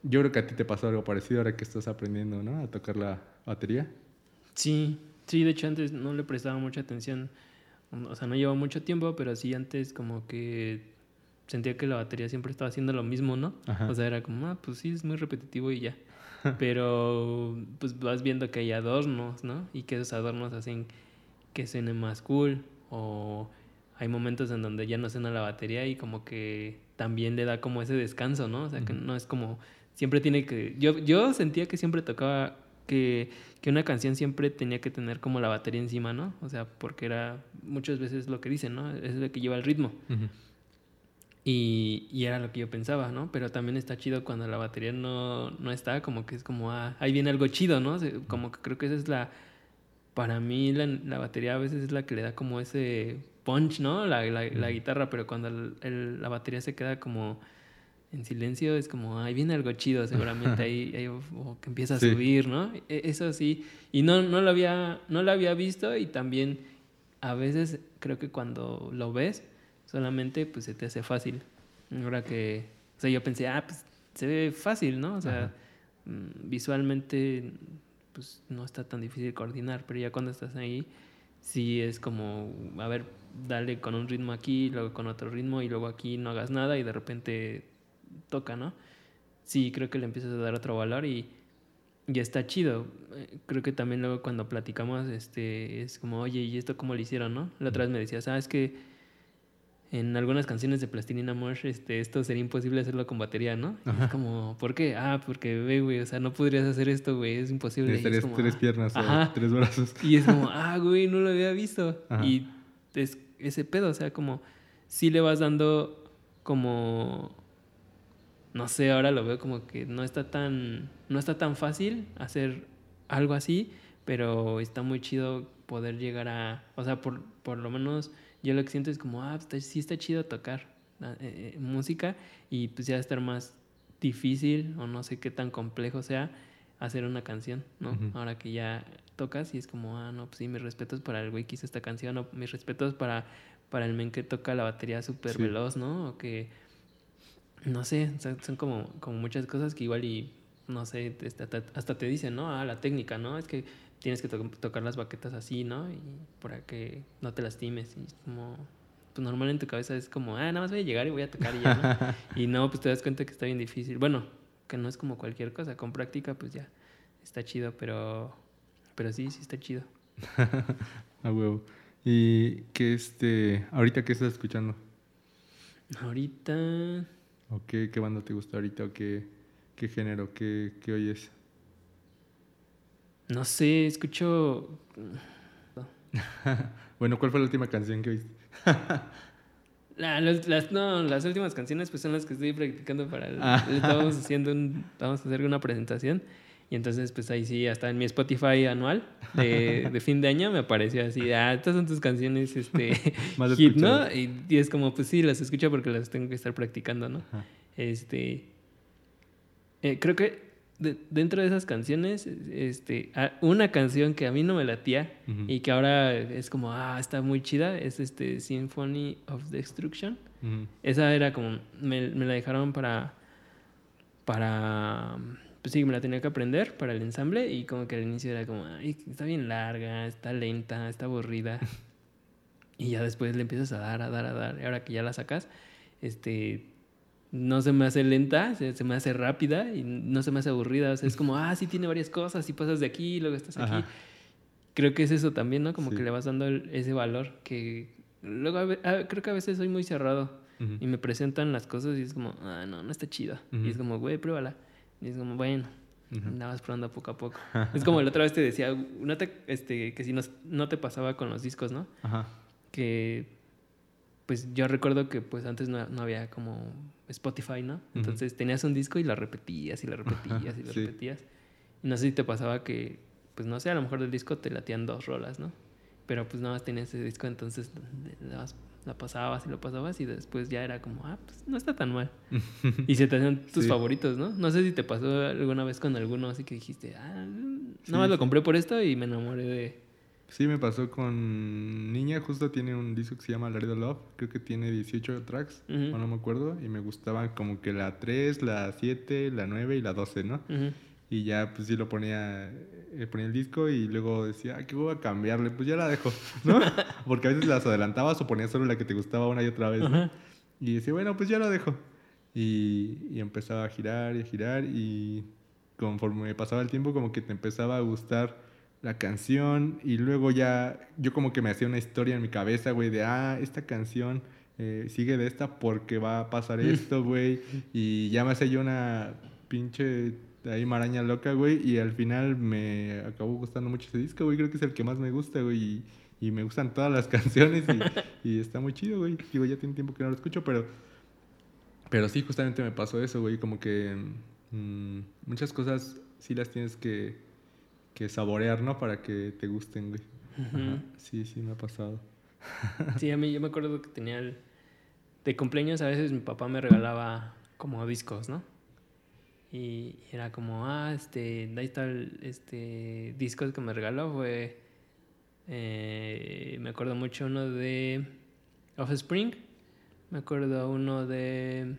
Yo creo que a ti te pasó algo parecido ahora que estás aprendiendo, ¿no? A tocar la batería. Sí, sí, de hecho antes no le prestaba mucha atención. O sea, no lleva mucho tiempo, pero sí antes como que sentía que la batería siempre estaba haciendo lo mismo, ¿no? O sea, era como, ah, pues sí, es muy repetitivo y ya. *laughs* Pero pues vas viendo que hay adornos, ¿no? Y que esos adornos hacen que suene más cool. O hay momentos en donde ya no suena la batería y como que también le da como ese descanso, ¿no? O sea, que no es como siempre tiene que... Yo, yo sentía que siempre tocaba, que, que, una canción siempre tenía que tener como la batería encima, ¿no? O sea, porque era muchas veces lo que dicen, ¿no? Es lo que lleva el ritmo. y, y, era lo que yo pensaba, ¿no? Pero también está chido cuando la batería no, no está, como que es como, ah, ahí viene algo chido, ¿no? Como que creo que esa es la... Para mí la, la batería a veces es la que le da como ese punch, ¿no? La, la, la guitarra, pero cuando el, la batería se queda como en silencio es como, ahí viene algo chido, seguramente *laughs* ahí, ahí que empieza a subir, ¿no? E, eso sí, y no, no, lo había, no lo había visto y también a veces creo que cuando lo ves, solamente pues se te hace fácil. Ahora que, o sea, yo pensé, ah, pues se ve fácil, ¿no? O sea, mm, visualmente pues no está tan difícil coordinar, pero ya cuando estás ahí, sí es como, a ver, dale con un ritmo aquí, luego con otro ritmo y luego aquí no hagas nada y de repente toca, ¿no? Sí, creo que le empiezas a dar otro valor y ya está chido. Eh, creo que también luego cuando platicamos, este, es como, oye, ¿y esto cómo lo hicieron, no? La otra vez me decías, ah, es que en algunas canciones de Plastilina Mosh, este, esto sería imposible hacerlo con batería, ¿no? Es como, ¿por qué? Ah, porque, ve, güey, o sea, no podrías hacer esto, güey, es imposible. Necesitarías tres ah, piernas o tres brazos. Y es como, ah, güey, no lo había visto. Y es ese pedo, o sea, como, si le vas dando como, no sé, ahora lo veo como que no está tan, no está tan fácil hacer algo así, pero está muy chido poder llegar a, o sea, por, por lo menos yo lo que siento es como, ah, pues, sí está chido tocar ah, eh, eh, música y pues ya estar más difícil o no sé qué tan complejo sea hacer una canción, ¿no? Ahora que ya tocas y es como, ah, no, pues sí, mis respetos para el güey que hizo esta canción o mis respetos para, para el men que toca la batería súper veloz, ¿no? O que, no sé, son como, como muchas cosas que igual y, no sé, hasta, hasta te dicen, ¿no? Ah, la técnica, ¿no? Es que tienes que tocar las baquetas así, ¿no? Y para que no te lastimes. Y como, pues normal en tu cabeza es como, ah, nada más voy a llegar y voy a tocar y ya, ¿no? *laughs* y no, pues te das cuenta que está bien difícil. Bueno, que no es como cualquier cosa, con práctica pues ya está chido, pero, pero sí, sí está chido. *laughs* A huevo. Y que este, ahorita qué estás escuchando? Ahorita... ¿O qué, qué banda te gusta ahorita? ¿O qué, qué género? ¿Qué, qué oyes? No sé, escucho... *laughs* bueno, ¿cuál fue la última canción que oíste? *laughs* La- las, las- no, las últimas canciones pues son las que estoy practicando para el, Ah. estamos *laughs* haciendo un, vamos a hacer una presentación y entonces pues ahí sí hasta en mi Spotify anual de, *laughs* de fin de año me apareció así ah estas son tus canciones este *laughs* Más hit no y, y es como pues sí las escucho porque las tengo que estar practicando no Ajá. este eh, creo que de- dentro de esas canciones este una canción que a mí no me latía Ujú. y que ahora es como, ah, está muy chida, es este Symphony of Destruction. Esa era como, me, me la dejaron para, para, pues sí, me la tenía que aprender para el ensamble y como que al inicio era como, ay, está bien larga, está lenta, está aburrida. *laughs* y ya después le empiezas a dar, a dar, a dar. Y ahora que ya la sacas, este, no se me hace lenta, se, se me hace rápida y no se me hace aburrida. O sea, es como, *laughs* ah, sí tiene varias cosas y pasas de aquí y luego estás aquí Ajá. creo que es eso también, ¿no? Como Sí. que le vas dando el- ese valor que luego a creo que a veces soy muy cerrado Ujú. y me presentan las cosas y es como, ah, no, no está chida. Ujú. Y es como, güey, pruébala. Y es como, bueno, más probando poco a poco. *laughs* es como la otra vez te decía, no te, este, que si no, no te pasaba con los discos, ¿no? Ajá. Que pues yo recuerdo que pues antes no, no había como Spotify, ¿no? Entonces tenías un disco y lo repetías y lo *laughs* repetías y lo Sí. repetías. Y no sé si te pasaba que, pues no sé, a lo mejor del disco te latían dos rolas, ¿no? Pero pues nada más tenías ese disco, entonces la pasabas y lo pasabas y después ya era como, ah, pues no está tan mal. *laughs* y se te hacían tus Sí. favoritos, ¿no? No sé si te pasó alguna vez con alguno así que dijiste, ah, Sí, nada más lo compré por esto y me enamoré de... Sí, me pasó con Niña, justo tiene un disco que se llama Laredo Love, creo que tiene 18 tracks, o no me acuerdo, y me gustaban como que la 3, la 7, la 9 y la 12, ¿no? Ujú. Y ya pues sí lo ponía, eh, ponía el disco y luego decía, "Ay, ¿qué voy a cambiarle? Pues ya la dejo, ¿no? *laughs* Porque a veces las adelantabas o ponías solo la que te gustaba una y otra vez. Y decía, bueno, pues ya lo dejo. Y, y empezaba a girar y a girar y conforme pasaba el tiempo como que te empezaba a gustar la canción y luego ya yo como que me hacía una historia en mi cabeza, güey, de, ah, esta canción eh, sigue de esta porque va a pasar esto, güey. Y ya me hacía yo una pinche ahí maraña loca, güey. Y al final me acabó gustando mucho ese disco, güey. Creo que es el que más me gusta, güey. Y, y me gustan todas las *laughs* canciones y, y está muy chido, güey. Digo, ya tiene tiempo que no lo escucho, pero... Pero sí, justamente me pasó eso, güey. Como que mm, muchas cosas sí las tienes que, que saborear, ¿no? Para que te gusten, güey. Ajá. Sí, sí, me ha pasado. *laughs* Sí, a mí yo me acuerdo que tenía el... De cumpleaños a veces mi papá me regalaba como discos, ¿no? Y era como, ah, este, ahí está el este, disco que me regaló, fue... eh, me acuerdo mucho uno de Offspring, me acuerdo uno de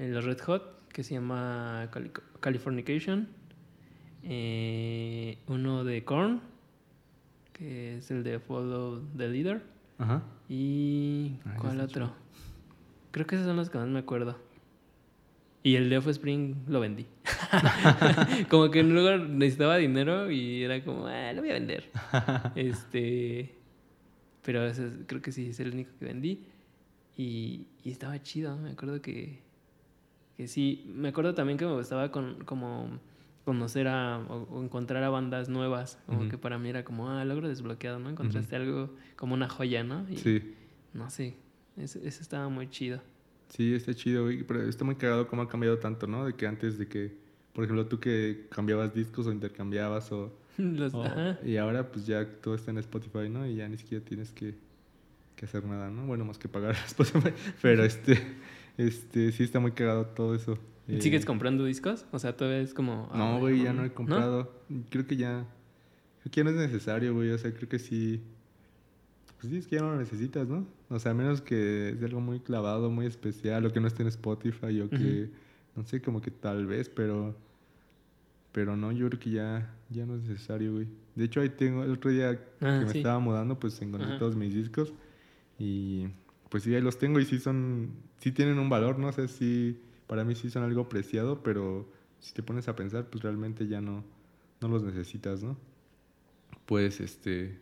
eh, los Red Hot, que se llama Cali- Californication, eh, uno de Korn, que es el de Follow the Leader. Ajá. ¿Y cuál otro? Creo que esos son los que más me acuerdo. Y el de Offspring lo vendí. *laughs* como que luego necesitaba dinero y era como, ah, lo voy a vender. *laughs* este. Pero creo que sí es el único que vendí. Y, y estaba chido. Me acuerdo que, que sí. Me acuerdo también que me gustaba con, como conocer a, o, o encontrar a bandas nuevas. Como que para mí era como, ah, logro desbloqueado, ¿no? Encontraste algo como una joya, ¿no? Y, Sí. No sé. Eso, eso estaba muy chido. Sí, está chido, güey. Pero está muy cagado cómo ha cambiado tanto, ¿no? De que antes de que, por ejemplo, tú que cambiabas discos o intercambiabas o... *laughs* Los- o- y ahora pues ya todo está en Spotify, ¿no? Y ya ni siquiera tienes que, que hacer nada, ¿no? Bueno, más que pagar *laughs* Spotify. Pero este, este, sí está muy cagado todo eso. Eh, ¿Sigues comprando discos? O sea, todavía es como... No, ay, güey, ya no he comprado. ¿No? Creo que ya. Creo que ya no es necesario, güey. O sea, creo que sí. Pues sí, es que ya no lo necesitas, ¿no? O sea, a menos que es algo muy clavado, muy especial, o que no esté en Spotify, o que. No sé, como que tal vez, pero. Pero no, yo creo que ya, ya no es necesario, güey. De hecho, ahí tengo, el otro día Ah, que me sí. estaba mudando, pues encontré todos mis discos. Y pues sí, ahí los tengo y sí son. Sí tienen un valor, ¿no? O sea, sí. Para mí sí son algo preciado, pero si te pones a pensar, pues realmente ya no, no los necesitas, ¿no? Pues este.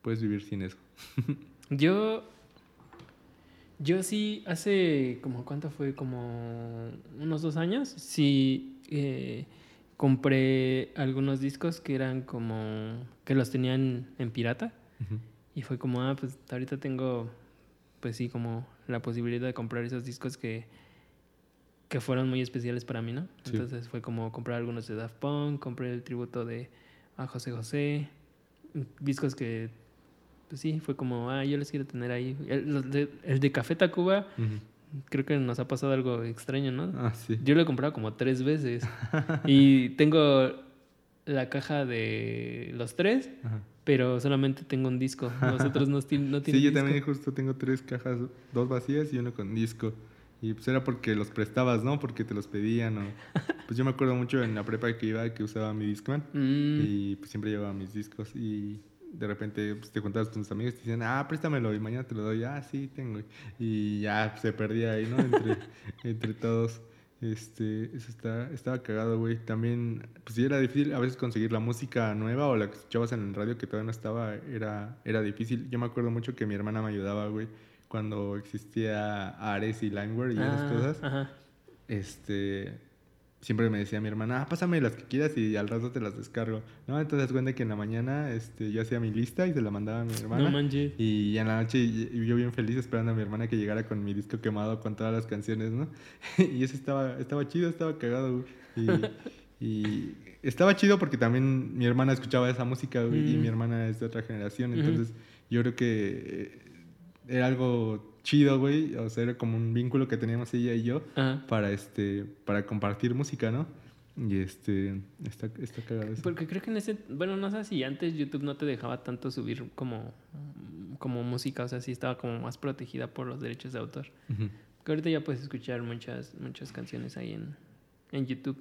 puedes vivir sin eso. *laughs* Yo. Yo sí, hace como, ¿cuánto fue? Como unos dos años. Sí, eh, compré algunos discos que eran como. que los tenían en pirata. Y fue como, ah, pues ahorita tengo. Pues sí, como la posibilidad de comprar esos discos que. que fueron muy especiales para mí, ¿no? Entonces fue como comprar algunos de Daft Punk, compré el tributo de a José José. Discos que pues sí, fue como, ah, yo les quiero tener ahí. El, de, Café Tacuba, creo que nos ha pasado algo extraño, ¿no? Ah, sí. Yo lo he comprado como tres veces. *laughs* y tengo la caja de los tres, pero solamente tengo un disco. Nosotros no, no *laughs* tienen Sí, yo también justo tengo tres cajas, dos vacías y uno con disco. Y pues era porque los prestabas, ¿no? Porque te los pedían o... *laughs* Pues yo me acuerdo mucho en la prepa que iba que usaba mi Discman mm. y pues siempre llevaba mis discos y de repente pues, te contabas con tus amigos y te decían, ah, préstamelo y mañana te lo doy. Ah, sí, tengo. Y ya se perdía ahí, ¿no? Entre, *laughs* entre todos. Este, eso está, estaba cagado, güey. También, pues sí era difícil a veces conseguir la música nueva o la que escuchabas en el radio que todavía no estaba, era, era difícil. Yo me acuerdo mucho que mi hermana me ayudaba, güey, cuando existía Ares y Limeware y esas ah, cosas. Ajá. Este, siempre me decía mi hermana, ah, pásame las que quieras y al rato te las descargo. ¿No? Entonces cuenta que en la mañana este, yo hacía mi lista y se la mandaba a mi hermana. No Y en la noche yo bien feliz esperando a mi hermana que llegara con mi disco quemado con todas las canciones, ¿no? *laughs* y eso estaba, estaba chido, estaba cagado, *laughs* Y, estaba chido porque también mi hermana escuchaba esa música, y mi mm. hermana es de otra generación. Entonces yo creo que era algo chido, güey. O sea, era como un vínculo que teníamos ella y yo para este para compartir música, ¿no? Y este, está, está cagado eso. Porque creo que en ese, bueno, no sé si antes YouTube no te dejaba tanto subir como, como música, o sea, sí estaba como más protegida por los derechos de autor. Que ahorita ya puedes escuchar muchas, muchas canciones ahí en, en YouTube.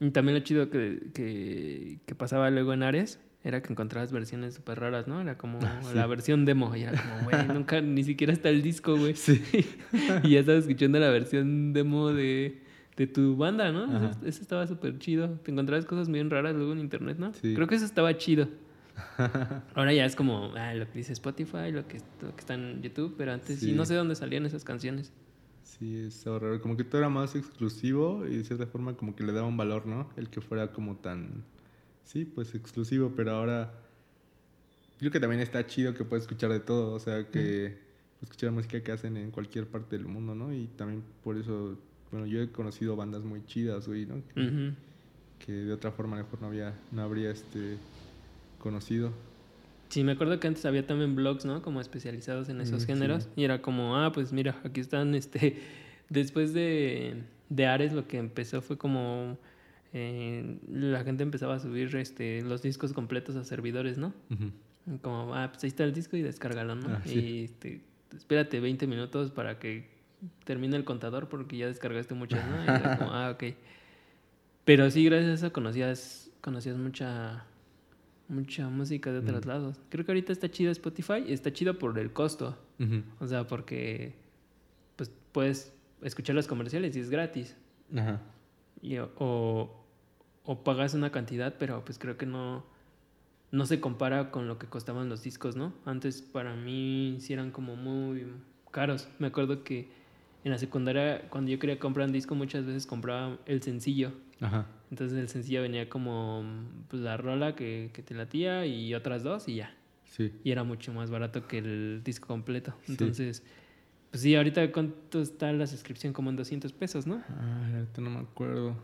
Y también lo chido que, que, que pasaba luego en Ares, era que encontrabas versiones súper raras, ¿no? Era como ah, la versión demo. Y era como, güey, nunca ni siquiera está el disco, güey. Sí. *laughs* y ya estabas escuchando la versión demo de, de tu banda, ¿no? Eso, estaba súper chido. Te encontrabas cosas bien raras luego en internet, ¿no? Sí. Creo que eso estaba chido. *laughs* Ahora ya es como ah, lo que dice Spotify, lo que, lo que está en YouTube, pero antes sí. no sé dónde salían esas canciones. Sí, es raro. Como que todo era más exclusivo y de cierta forma como que le daba un valor, ¿no? El que fuera como tan Sí, pues exclusivo, pero ahora creo que también está chido que puedes escuchar de todo, o sea, que escuchar la música que hacen en cualquier parte del mundo, ¿no? Y también por eso, bueno, yo he conocido bandas muy chidas, güey, ¿no? Que, de otra forma mejor no había, no habría este conocido. Sí, me acuerdo que antes había también blogs, ¿no? Como especializados en esos mm, géneros. Y era como, ah, pues mira, aquí están, este, *laughs* después de, de Ares lo que empezó fue como eh, la gente empezaba a subir este, los discos completos a servidores, ¿no? Como, ah, pues ahí está el disco y descárgalo, ¿no? Ah, y este, espérate 20 minutos para que termine el contador porque ya descargaste muchas, ¿no? Y era como, *laughs* ah, ok. Pero sí, gracias a eso conocías, conocías mucha, mucha música de otros lados. Creo que ahorita está chido Spotify y está chido por el costo. O sea, porque pues puedes escuchar los comerciales y es gratis. Ajá. O, o pagas una cantidad, pero pues creo que no, no se compara con lo que costaban los discos, ¿no? Antes para mí sí eran como muy caros. Me acuerdo que en la secundaria, cuando yo quería comprar un disco, muchas veces compraba el sencillo. Ajá. Entonces el sencillo venía como pues, la rola que, que te latía y otras dos y ya. Sí. Y era mucho más barato que el disco completo. Entonces, pues sí, ahorita cuánto está la suscripción, como en 200 pesos, ¿no? Ah, ahorita no me acuerdo.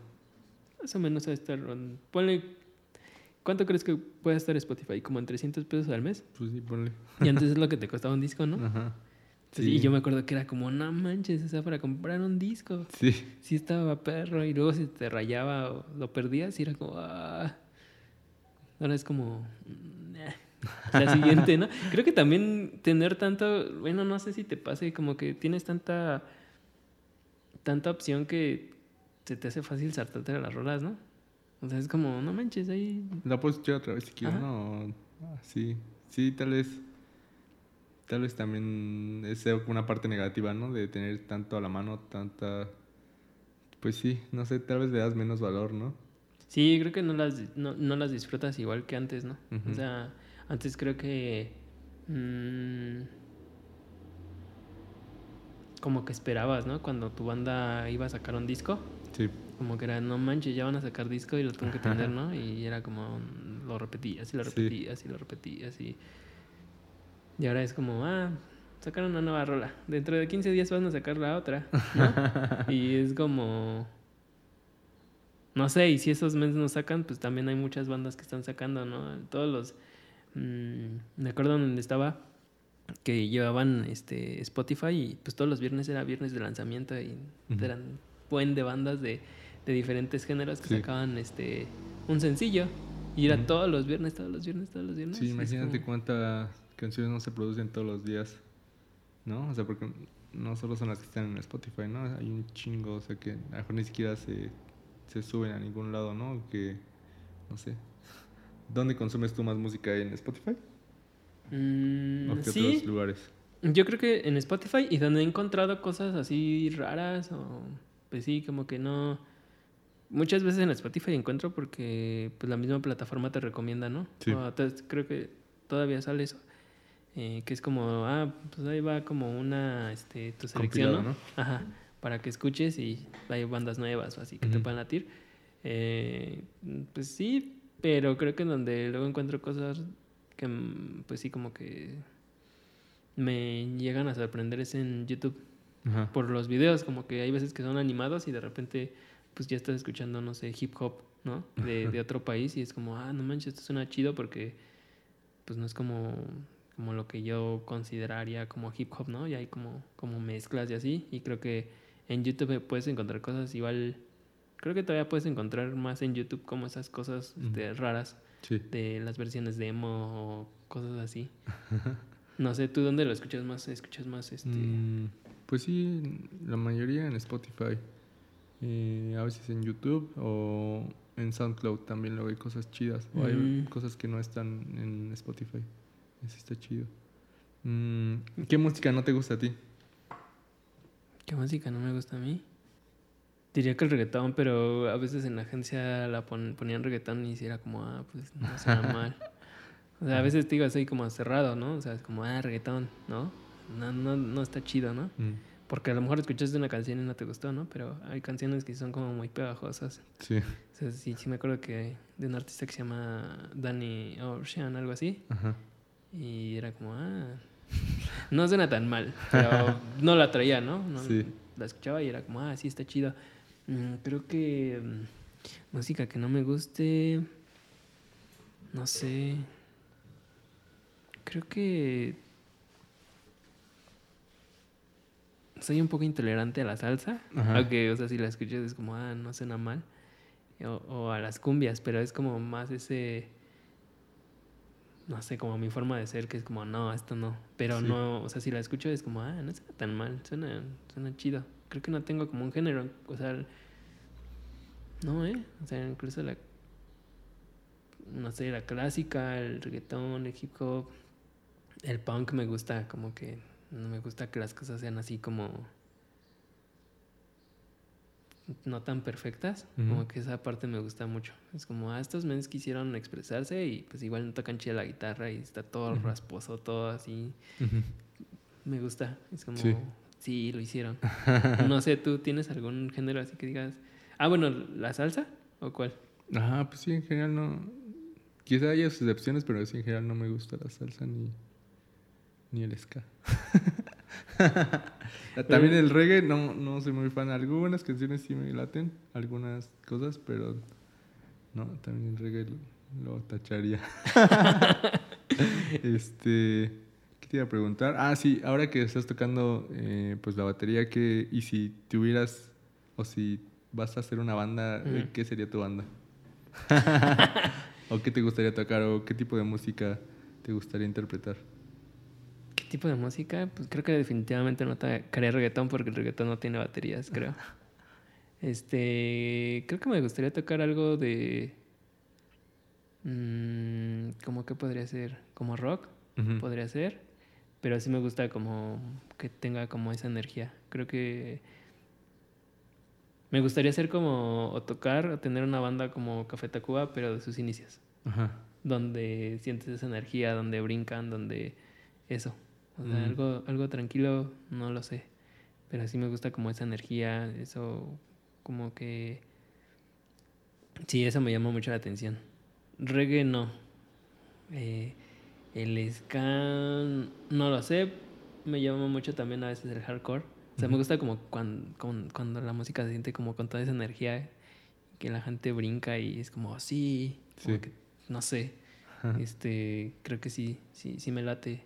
Más o menos a estar. Ponle. ¿Cuánto crees que puede estar Spotify? ¿Como en 300 pesos al mes? Pues sí, ponle. Y antes es lo que te costaba un disco, ¿no? Ajá. Sí. Y yo me acuerdo que era como, no manches, o sea, para comprar un disco. Sí. Sí estaba perro y luego si te rayaba o lo perdías y era como, ah. Ahora es como, la siguiente, ¿no? *laughs* Creo que también tener tanto, bueno, no sé si te pase, como que tienes tanta, tanta opción que se te hace fácil saltarte las rolas, ¿no? O sea, es como, no manches, ahí. La puedes escuchar otra vez si quieres, ¿no? Ah, sí, sí, tal vez. Tal vez también es una parte negativa, ¿no? De tener tanto a la mano, tanta. Pues sí, no sé, tal vez le das menos valor, ¿no? Sí, creo que no las, no, las disfrutas igual que antes, ¿no? O sea, antes creo que mm, como que esperabas, ¿no? Cuando tu banda iba a sacar un disco. Sí. Como que era, no manches, ya van a sacar disco y lo tengo que tener, ¿no? Y era como, lo repetías y lo Sí. repetías y lo repetías y... Y ahora es como, ah, sacaron una nueva rola. Dentro de 15 días van a sacar la otra, ¿no? *laughs* y es como... No sé, y si esos meses no sacan, pues también hay muchas bandas que están sacando, ¿no? Todos los... mm, me acuerdo donde estaba que llevaban este Spotify y pues todos los viernes era viernes de lanzamiento y eran buen de bandas de, de diferentes géneros que Sí. sacaban este un sencillo y era todos los viernes, todos los viernes, todos los viernes. Sí, imagínate como- cuántas canciones no se producen todos los días, ¿no? O sea, porque no solo son las que están en Spotify, ¿no? Hay un chingo, o sea, que a lo mejor ni siquiera se, se suben a ningún lado, ¿no? Que, no sé. ¿Dónde consumes tú más música? ¿En Spotify? Mm, ¿O qué sí, otros lugares? yo creo que en Spotify y donde he encontrado cosas así raras o pues sí, como que no muchas veces en Spotify encuentro porque pues la misma plataforma te recomienda, ¿no? Sí. O creo que todavía sale eso. eh, que es como, ah, pues ahí va como una, este, tu selección, ¿no? Ajá, para que escuches y hay bandas nuevas o así que te puedan latir. Eh, pues sí, pero creo que en donde luego encuentro cosas que, pues sí, como que me llegan a sorprender es en YouTube Ajá. por los videos, como que hay veces que son animados y de repente pues ya estás escuchando, no sé, hip hop, ¿no? De, de otro país y es como, ah, no manches, esto suena chido porque pues no es como, como lo que yo consideraría como hip hop, ¿no? Y hay como, como mezclas y así y creo que en YouTube puedes encontrar cosas igual, creo que todavía puedes encontrar más en YouTube como esas cosas este, raras Sí. de las versiones demo o cosas así. *laughs* No sé, ¿tú dónde lo escuchas más? ¿Escuchas más este...? Mm, pues sí, la mayoría en Spotify. Eh, a veces en YouTube o en SoundCloud también luego hay cosas chidas. O hay Mm. cosas que no están en Spotify. Eso está chido. Mm, ¿Qué música no te gusta a ti? ¿Qué música no me gusta a mí? Diría que el reggaetón, pero a veces en la agencia la pon- ponían reggaetón y sí era como, ah, pues no suena *laughs* mal. O sea, a veces te digo así como cerrado, ¿no? O sea, es como, ah, reggaetón, ¿no? No, no, no está chido, ¿no? Mm, Porque a lo mejor escuchaste una canción y no te gustó, ¿no? Pero hay canciones que son como muy pegajosas. sí. O sea, sí, sí me acuerdo que de un artista que se llama Danny Ocean, algo así. Ajá. Y era como, ah, *laughs* no suena tan mal, pero *laughs* no la traía, ¿no? No- Sí. La escuchaba y era como, ah, sí, está chido. Mm, creo que mm, música que no me guste, no sé. Creo que soy un poco intolerante a la salsa, Ajá. aunque, o sea, si la escuchas es como, ah, no suena mal. O, o a las cumbias, pero es como más ese no sé, como mi forma de ser, que es como, no, esto no. Pero Sí. no, o sea, si la escucho es como, ah, no suena tan mal, suena, suena chido. Creo que no tengo como un género, o sea, no, ¿eh? O sea, incluso la, no sé, la clásica, el reggaetón, el hip hop, el punk me gusta, como que no me gusta que las cosas sean así como no tan perfectas, como que esa parte me gusta mucho. Es como, ah, estos mens quisieron expresarse y pues igual no tocan chida la guitarra y está todo rasposo, todo así. Me gusta. Es como, Sí. sí, lo hicieron. *laughs* no sé, ¿tú tienes algún género así que digas? Ah, bueno, ¿la salsa? ¿O cuál? Ajá, pues sí, en general no. Quizá haya excepciones, pero sí, en general no me gusta la salsa ni, ni el ska. *laughs* También el reggae, no, no soy muy fan. Algunas canciones sí me laten, algunas cosas, pero no, también el reggae lo, lo tacharía. *laughs* este, ¿qué te iba a preguntar? Ah, sí, ahora que estás tocando eh, pues la batería, ¿qué, y si tuvieras, o si vas a hacer una banda, eh, Ujú. ¿qué sería tu banda? *laughs* ¿O qué te gustaría tocar? ¿O qué tipo de música te gustaría interpretar? ¿Qué tipo de música? Pues creo que definitivamente no tocaría reggaetón porque el reggaetón no tiene baterías, creo. *laughs* Este, creo que me gustaría tocar algo de... mm, ¿Cómo que podría ser? ¿Como rock? Podría ser, pero sí me gusta como que tenga como esa energía. Creo que me gustaría ser como o tocar o tener una banda como Café Tacuba, pero de sus inicios, Ajá. donde sientes esa energía, donde brincan, donde eso. O sea, Mm. algo, algo tranquilo, no lo sé. Pero sí me gusta como esa energía, eso como que... Sí, eso me llama mucho la atención. Reggae no. Eh, el ska no lo sé. Me llama mucho también a veces el hardcore. O sea, me gusta como cuando, cuando, la música se siente como con toda esa energía que la gente brinca y es como sí, como Sí. que, no sé. Este, creo que sí, sí, sí me late.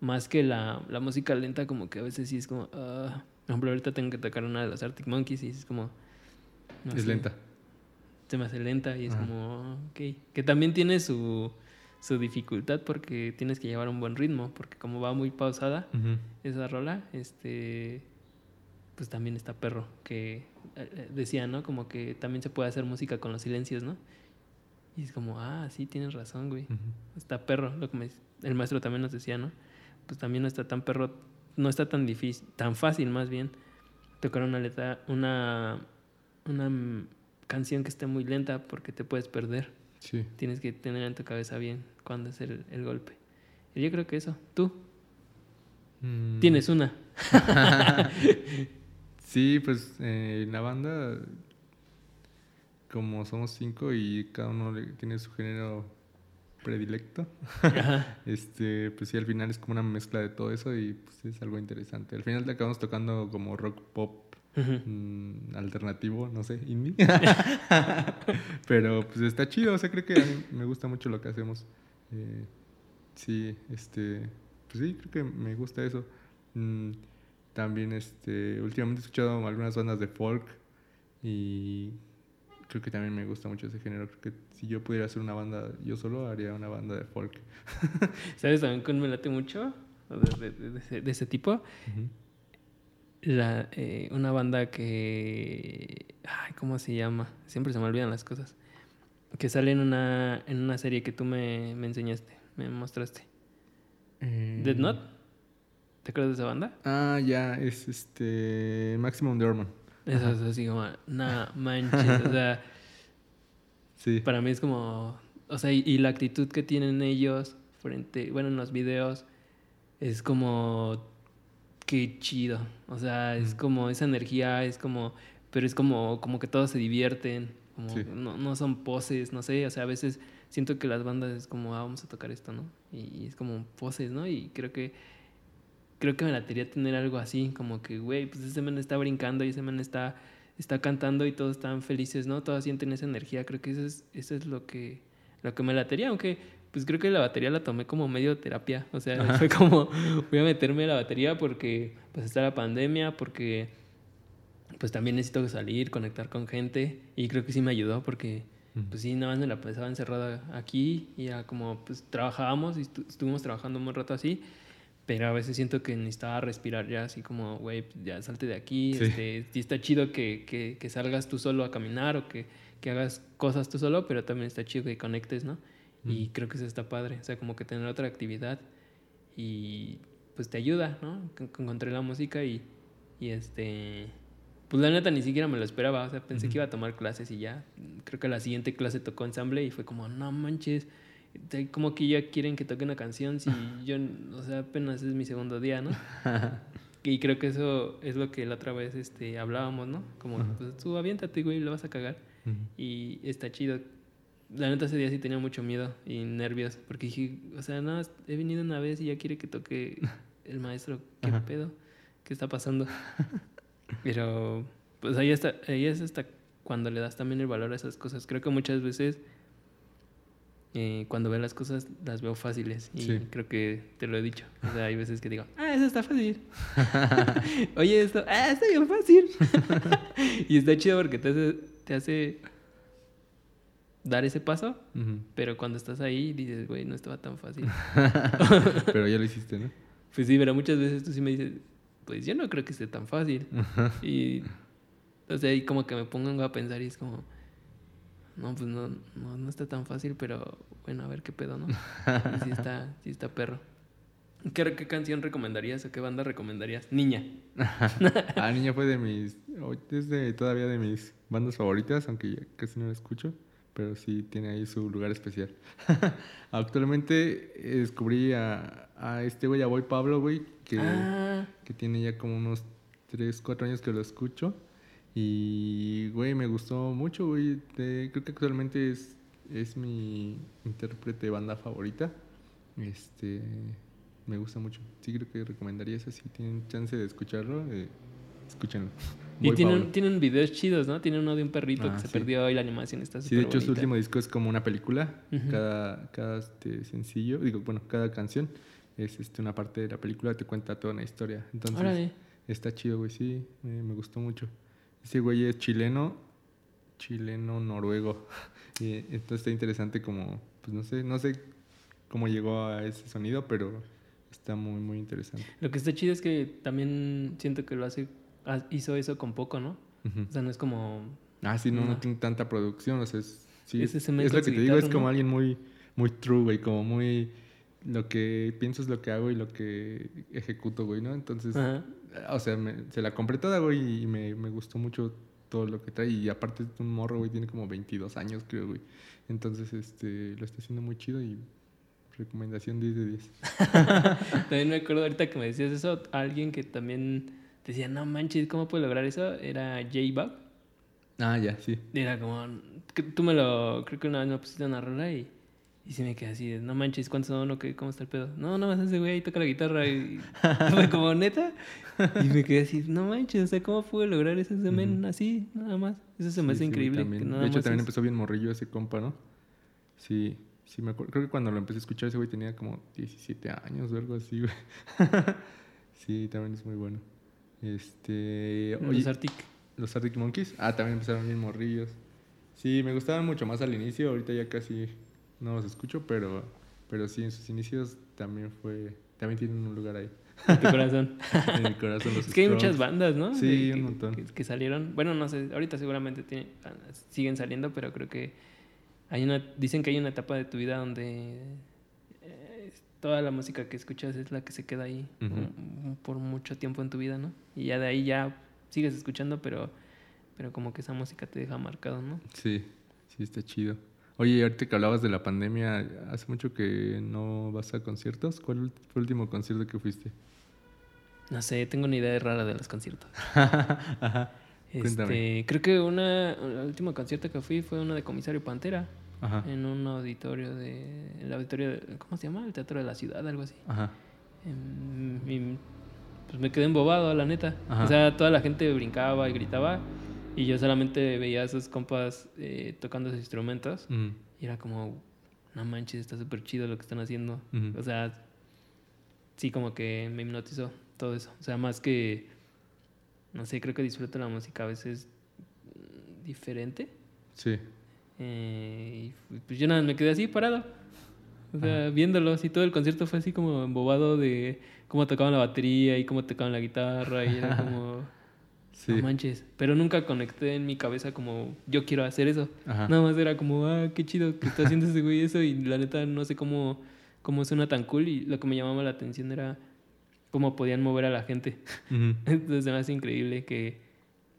Más que la, la música lenta, como que a veces sí es como, ah, por ejemplo, ahorita tengo que tocar una de los Arctic Monkeys y es como... no es sé, lenta. Se me hace lenta y es Ajá. como, ok. Que también tiene su, su dificultad porque tienes que llevar un buen ritmo, porque como va muy pausada Ujú. esa rola, este, pues también está perro, que eh, decía, ¿no? Como que también se puede hacer música con los silencios, ¿no? Y es como, ah, sí, tienes razón, güey. Ujú. Está perro, lo que me- el maestro también nos decía, ¿no? Pues también no está tan perro, no está tan difícil, tan fácil más bien tocar una letra, una, una canción que esté muy lenta porque te puedes perder. Sí. Tienes que tener en tu cabeza bien cuándo es el, el golpe. Y yo creo que eso, tú Mm. tienes una. *laughs* Sí, pues eh, en la banda, como somos cinco y cada uno tiene su género predilecto, Ajá. *laughs* este, pues sí, al final es como una mezcla de todo eso y pues es algo interesante. Al final te acabamos tocando como rock pop mm, alternativo, no sé, indie. *laughs* *laughs* Pero pues está chido, o sea, creo que a mí me gusta mucho lo que hacemos. Eh, sí, este, pues sí, creo que me gusta eso. Mm, también, este, últimamente he escuchado algunas bandas de folk y creo que también me gusta mucho ese género. Creo que si yo pudiera hacer una banda yo solo, haría una banda de folk. *laughs* ¿Sabes también con me late mucho? De, de- de- de ese, tipo. La, eh, una banda que. Ay, ¿cómo se llama? Siempre se me olvidan las cosas. Que sale en una, en una serie que tú me, me enseñaste, me mostraste. ¿Dead Note? ¿Te acuerdas de esa banda? Ah, ya, es este Maximum de Orman. Eso es así como, nah, manches. o sea, *laughs* Sí. para mí es como. O sea, y, y la actitud que tienen ellos frente. Bueno, en los videos, es como. Qué chido. O sea, es Mm. como esa energía, es como. Pero es como, como que todos se divierten. Como Sí. no, no son poses, no sé. O sea, a veces siento que las bandas es como, ah, vamos a tocar esto, ¿no? Y, y es como poses, ¿no? Y creo que. Creo que me latería tener algo así, como que, güey, pues ese man está brincando y ese man está, está cantando y todos están felices, ¿no? Todos sienten esa energía. Creo que eso es, eso es lo que, lo que me latería, aunque pues creo que la batería la tomé como medio terapia. O sea, *laughs* fue como, voy a meterme a la batería porque pues está la pandemia, porque pues también necesito salir, conectar con gente y creo que sí me ayudó porque Ujú. pues sí, nada más me la pasaba encerrada aquí y ya como pues trabajábamos y estu- estuvimos trabajando un buen rato así, pero a veces siento que necesitaba respirar ya así como, güey, ya salte de aquí, Sí. este, sí está chido que, que, que salgas tú solo a caminar o que, que hagas cosas tú solo, pero también está chido que conectes, ¿no? Y creo que eso está padre, o sea, como que tener otra actividad y pues te ayuda, ¿no? Encontré la música y, y este... Pues la neta ni siquiera me lo esperaba, o sea, pensé que iba a tomar clases y ya. Creo que la siguiente clase tocó ensamble y fue como, no manches, como que ya quieren que toque una canción si *laughs* yo, o sea, apenas es mi segundo día, ¿no? *laughs* Y creo que eso es lo que la otra vez este, hablábamos, ¿no? Como, pues tú aviéntate, güey, lo vas a cagar. Ujú. Y está chido. La neta ese día sí tenía mucho miedo y nervios, porque dije, o sea, no, he venido una vez y ya quiere que toque el maestro, ¿qué Ajá. pedo? ¿Qué está pasando? *laughs* Pero, pues ahí, está, ahí es hasta cuando le das también el valor a esas cosas. Creo que muchas veces, eh, cuando veo las cosas, las veo fáciles. Y Sí. creo que te lo he dicho. O sea, hay veces que digo, *laughs* ah, eso está fácil. *laughs* Oye, esto, ah, está bien fácil. *laughs* y está chido porque te hace, te hace dar ese paso, Ujú. pero cuando estás ahí dices, güey, no estaba tan fácil. Pero ya lo hiciste, ¿no? Pues sí, pero muchas veces tú sí me dices, pues yo no creo que esté tan fácil. Y, o sea, y como que me pongo a pensar y es como, no, pues no, no, no está tan fácil, pero bueno, a ver qué pedo, ¿no? *laughs* Y sí está, sí está perro. ¿Qué, ¿Qué canción recomendarías o qué banda recomendarías? Niña. *laughs* Ah, Niña fue de mis. Es de, todavía de mis bandas favoritas, aunque ya casi no la escucho. pero sí tiene ahí su lugar especial. *laughs* Actualmente eh, descubrí a, a este güey, a Boy Pablo, güey, que, Ah, que tiene ya como unos 3, 4 años que lo escucho. Y, güey, me gustó mucho, güey. Creo que actualmente es, es mi intérprete de banda favorita. Este, me gusta mucho. Sí, creo que recomendaría eso. Si tienen chance de escucharlo, eh, escúchenlo. *laughs* y tienen, tienen videos chidos, ¿no? Tienen uno de un perrito Ah, que se sí. perdió y la animación está Sí, de súper hecho su bonita. último disco es como una película. Ujú. Cada, cada este, sencillo, digo, bueno, cada canción es este, una parte de la película, te cuenta toda una historia. Entonces, Órale. está chido, güey, sí, me, me gustó mucho. Ese güey es chileno, chileno-noruego. *laughs* Y entonces está interesante como, pues no sé, no sé cómo llegó a ese sonido, pero está muy, muy interesante. Lo que está chido es que también siento que lo hace, hizo eso con poco, ¿no? O sea, no es como... Ah, sí, no, no No. tiene tanta producción, o sea, es, sí, es, lo que te digo, es como alguien muy, muy true, güey, como muy, lo que pienso es lo que hago y lo que ejecuto, güey, ¿no? Entonces, Ajá. o sea, me- se la compré toda, güey, y me, me gustó mucho todo lo que trae, y aparte es un morro, güey, tiene como 22 años, creo, güey, entonces, este, lo está haciendo muy chido y recomendación 10 de 10. *laughs* También me acuerdo ahorita que me decías eso, alguien que también decía, no manches, ¿cómo puedo lograr eso? Era J-Bug. Ah, ya, sí. Era como, tú me lo, creo que una vez me pusiste una rola y, y sí me quedé así, de, no manches, ¿cuántos son o qué? ¿Cómo está el pedo? No, no más ese güey ahí toca la guitarra y *laughs* fue como, ¿neta? Y me quedé así, no manches, o sea, ¿cómo pude lograr ese men Ujú. así, nada más? Eso se me Sí, hace sí, increíble. también. que nada De hecho, más también es- empezó bien morrillo ese compa, ¿no? Sí, sí, me acuerdo. Creo que cuando lo empecé a escuchar, ese güey tenía como 17 años o algo así, güey. *laughs* sí, también es muy bueno. Este. Los Oye, Arctic. los Arctic Monkeys. Ah, también empezaron bien morrillos. Sí, me gustaban mucho más al inicio. Ahorita ya casi no los escucho, pero, pero sí, en sus inicios también fue. También tienen un lugar ahí. en tu corazón. *laughs* En mi corazón los Es que hay muchas bandas, ¿no? Sí, De- un que, montón. Que, que salieron. Bueno, no sé, ahorita seguramente tiene- siguen saliendo, pero creo que hay una, dicen que hay una etapa de tu vida donde eh, toda la música que escuchas es la que se queda ahí por mucho tiempo en tu vida, ¿no? Y ya de ahí ya sigues escuchando, pero, pero como que esa música te deja marcado, ¿no? Sí, sí, está chido. Oye, ahorita que hablabas de la pandemia, hace mucho que no vas a conciertos. ¿Cuál fue el último concierto que fuiste? No sé, tengo una idea rara de los conciertos. *laughs* Ajá. Este, Cuéntame. creo que una, el último concierto que fui fue uno de Comisario Pantera. Ajá. en un auditorio de el auditorio de, ¿cómo se llama? el teatro de la ciudad algo así Ajá. Em, pues me quedé embobado la neta Ajá. o sea toda la gente brincaba y gritaba y yo solamente veía a esos compas eh, tocando sus instrumentos. Y era como no manches está súper chido lo que están haciendo o sea sí como que me hipnotizó todo eso. O sea más que no sé creo que disfruto la música a veces diferente. Sí. eh, y pues yo nada, me quedé así parado. O sea, viéndolos y todo el concierto fue así como embobado de cómo tocaban la batería y cómo tocaban la guitarra y era *laughs* como, Sí. no manches. Pero nunca conecté en mi cabeza como, yo quiero hacer eso. Ajá. Nada más era como, ah, qué chido que está haciendo ese güey eso y la neta no sé cómo, cómo suena tan cool y lo que me llamaba la atención era cómo podían mover a la gente. Ujú. *laughs* Entonces se me hace increíble que,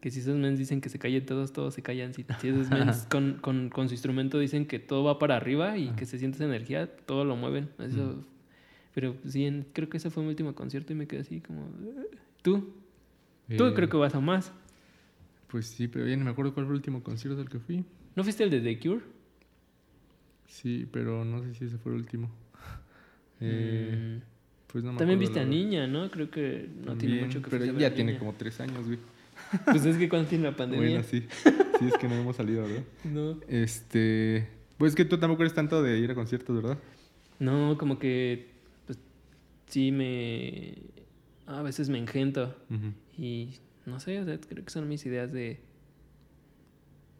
que si esos mens dicen que se callen todos, todos se callan. Si, si esos *laughs* mens con, con, con su instrumento dicen que todo va para arriba y que se siente esa energía, todo lo mueven. Eso, Pero sí, en- creo que ese fue mi último concierto y me quedé así como... "Eh". ¿Tú? Tú Eh, creo que vas a más. Pues sí, pero ya no me acuerdo cuál fue el último concierto al que fui. ¿No fuiste el de The Cure? Sí, pero no sé si ese fue el último. Eh, Mm. pues no me También viste a. Niña, ¿no? Creo que no tiene mucho que Pero ver ya a tiene Niña. como tres años, güey. Pues es que cuando tiene la pandemia. Bueno, sí. Sí, es que no hemos salido, ¿verdad? *laughs* No. Este. Pues que tú tampoco eres tanto de ir a conciertos, ¿verdad? No, como que pues, sí me... A veces me engento Ujú. Y no sé, o sea, creo que son mis ideas de...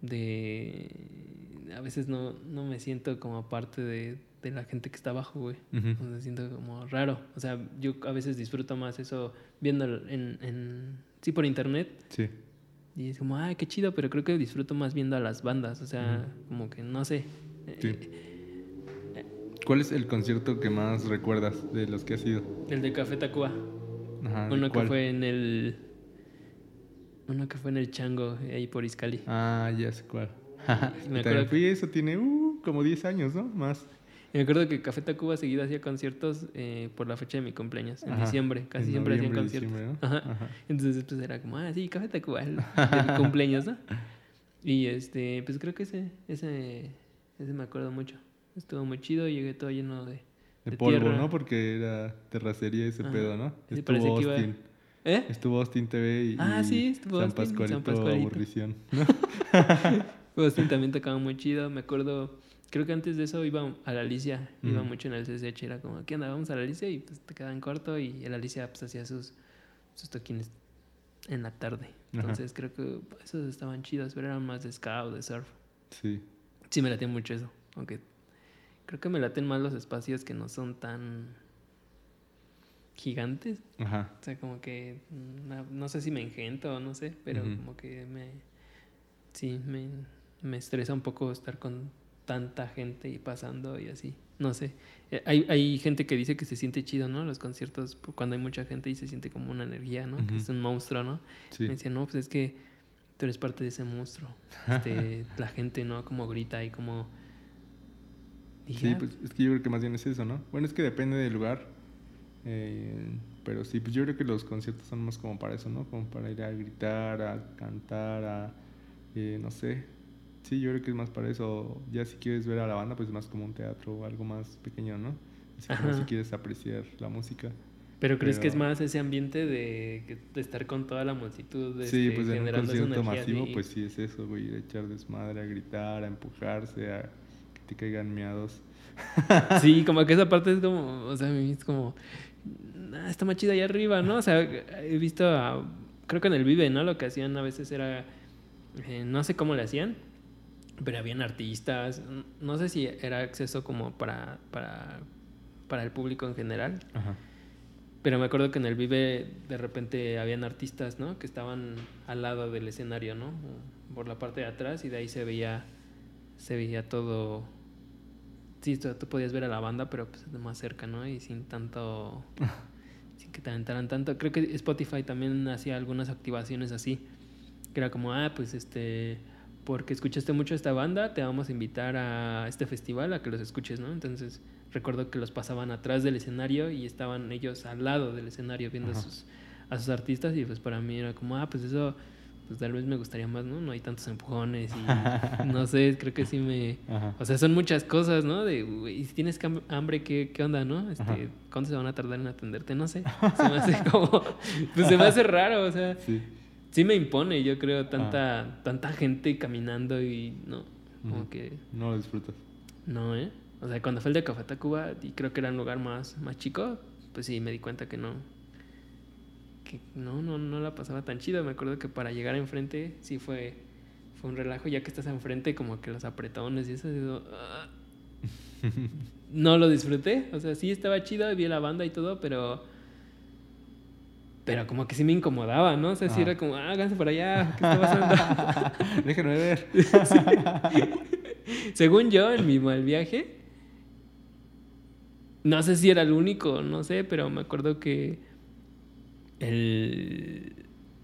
De... A veces no, no me siento como parte de, de la gente que está abajo, güey. O sea, siento como raro. O sea, yo a veces disfruto más eso viendo en, en... Sí, por internet. Sí. Y es como, ay, qué chido, pero creo que disfruto más viendo a las bandas. O sea, como que no sé. Sí. Eh, ¿Cuál es el concierto que más recuerdas de los que has ido? El de Café Tacuba. Ajá, ¿de Uno que fue en el. Uno que fue en el Chango, ahí por Iscali. Ah, ya sé cuál. *laughs* Me acuerdo, fui, eso tiene uh, como 10 años, ¿no? Más. me acuerdo que Café Tacuba seguido hacía conciertos eh, por la fecha de mi cumpleaños, en Ajá. diciembre. Casi En siempre hacían conciertos. ¿no? Ajá. Ajá. Entonces, pues era como, ah, sí, Café Tacuba, el, de mi *laughs* cumpleaños, ¿no? Y este, pues creo que ese, ese, ese me acuerdo mucho. Estuvo muy chido, llegué todo lleno de. De, De polvo, tierra. ¿no? Porque era terracería ese Ajá. pedo, ¿no? Sí, Estuvo parecía que iba- Austin. ¿Eh? Estuvo Austin TV y, Ah, sí, estuvo San Austin, San Pascualito, Pascualito. Aburrición. *laughs* *laughs* Austin también tocaba muy chido, me acuerdo. Creo que antes de eso iba a la Alicia, iba Ujú. mucho en el CCH, era como, ¿qué onda? Vamos a la Alicia y pues te quedaban corto y el Alicia pues hacía sus, sus toquines en la tarde. Ajá. Entonces creo que esos estaban chidos, pero eran más de ska o de surf. Sí. Sí me latían mucho eso, aunque creo que me laten más los espacios que no son tan gigantes. Ajá. O sea, como que mm, no, no sé si me engento o no sé, pero como que me sí me, me estresa un poco estar con tanta gente y pasando y así. No sé. Eh, Hay, hay gente que dice que se siente chido, ¿no? Los conciertos cuando hay mucha gente y se siente como una energía, ¿no? Que es un monstruo, ¿no? Sí. Me decían, no, pues es que tú eres parte de ese monstruo. *laughs* Este, la gente, ¿no? Como grita y como... Sí, "Ah, pues es que yo creo que más bien es eso, ¿no? Bueno, es que depende del lugar. eh, pero sí, pues yo creo que los conciertos son más como para eso, ¿no? Como para ir a gritar, a cantar, a. eh, no sé. Sí, yo creo que es más para eso. Ya si quieres ver a la banda, pues es más como un teatro o algo más pequeño, ¿no? Así como si quieres apreciar la música. Pero crees que es más ese ambiente de, de estar con toda la multitud, de Sí, este, pues en un concierto masivo, pues sí es eso, güey, echar desmadre, a gritar, a empujarse, a te caigan miados. Sí, como que esa parte es como, o sea, es como, "Ah, está más chida allá arriba, ¿no? O sea, he visto, a- creo que en el Vive, ¿no? Lo que hacían a veces era, eh, no sé cómo le hacían, pero habían artistas, no sé si era acceso como para, para, para el público en general, Ajá. pero me acuerdo que en el Vive de repente habían artistas, ¿no? Que estaban al lado del escenario, ¿no? Por la parte de atrás y de ahí se veía, se veía todo. Sí, tú, tú podías ver a la banda, pero pues de más cerca, ¿no? Y sin tanto, *laughs* sin que te aventaran tanto. Creo que Spotify también hacía algunas activaciones así, que era como, ah, pues este, porque escuchaste mucho esta banda, te vamos a invitar a este festival a que los escuches, ¿no? Entonces recuerdo que los pasaban atrás del escenario y estaban ellos al lado del escenario viendo a sus, a sus artistas y pues para mí era como, ah, pues eso, pues tal vez me gustaría más, ¿no? No hay tantos empujones y *laughs* no sé, creo que sí me... Ajá. O sea, son muchas cosas, ¿no? De, güey, y si tienes hambre, ¿qué, qué onda, no? Este, ¿Cuánto se van a tardar en atenderte? No sé. *laughs* Se me hace como... Pues se me hace raro, o sea... Sí. Sí me impone, yo creo, tanta, tanta gente caminando y no, como que No lo disfrutas. no, ¿eh? O sea, cuando fue el de Café Tacuba y creo que era un lugar más, más chico, pues sí, me di cuenta que no, que no, no, no la pasaba tan chido. Me acuerdo que para llegar enfrente sí fue, fue un relajo, ya que estás enfrente como que los apretones y eso, digo, "Ah". *laughs* no lo disfruté, o sea, sí estaba chido, vi la banda y todo, pero... Pero como que sí me incomodaba, ¿no? O sea, sí Ah. era como, ah, háganse para allá, ¿qué está pasando? *laughs* Déjenme ver. *laughs* Según yo, en mi mal viaje, no sé si era el único, no sé, pero me acuerdo que el,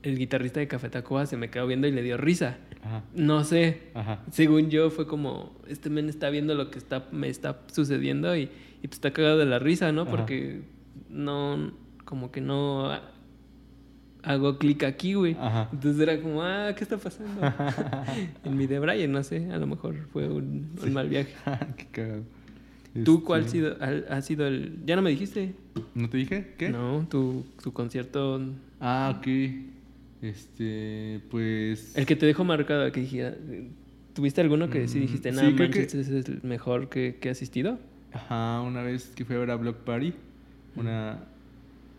el guitarrista de Café Tacuba se me quedó viendo y le dio risa. Ajá. No sé. Ajá. Según yo, fue como, este men está viendo lo que está, me está sucediendo y, y pues está cagado de la risa, ¿no? Ajá. Porque no, como que no hago clic aquí, güey. Entonces era como, ah, ¿qué está pasando? *laughs* en mi de Brian, no sé, a lo mejor fue un, un Sí. mal viaje. *laughs* Qué cagado. ¿Tú cuál ha Este, sido, al- ha sido el...? Ya no me dijiste. ¿No te dije? ¿Qué? No, tu, tu concierto... Ah, ok. Este, pues. El que te dejó marcado, que dijera... ¿Tuviste alguno que sí Mm, dijiste, sí, nada, creo que- ese es el mejor que, que he asistido? Ajá, una vez que fui a ver a Block Party, una.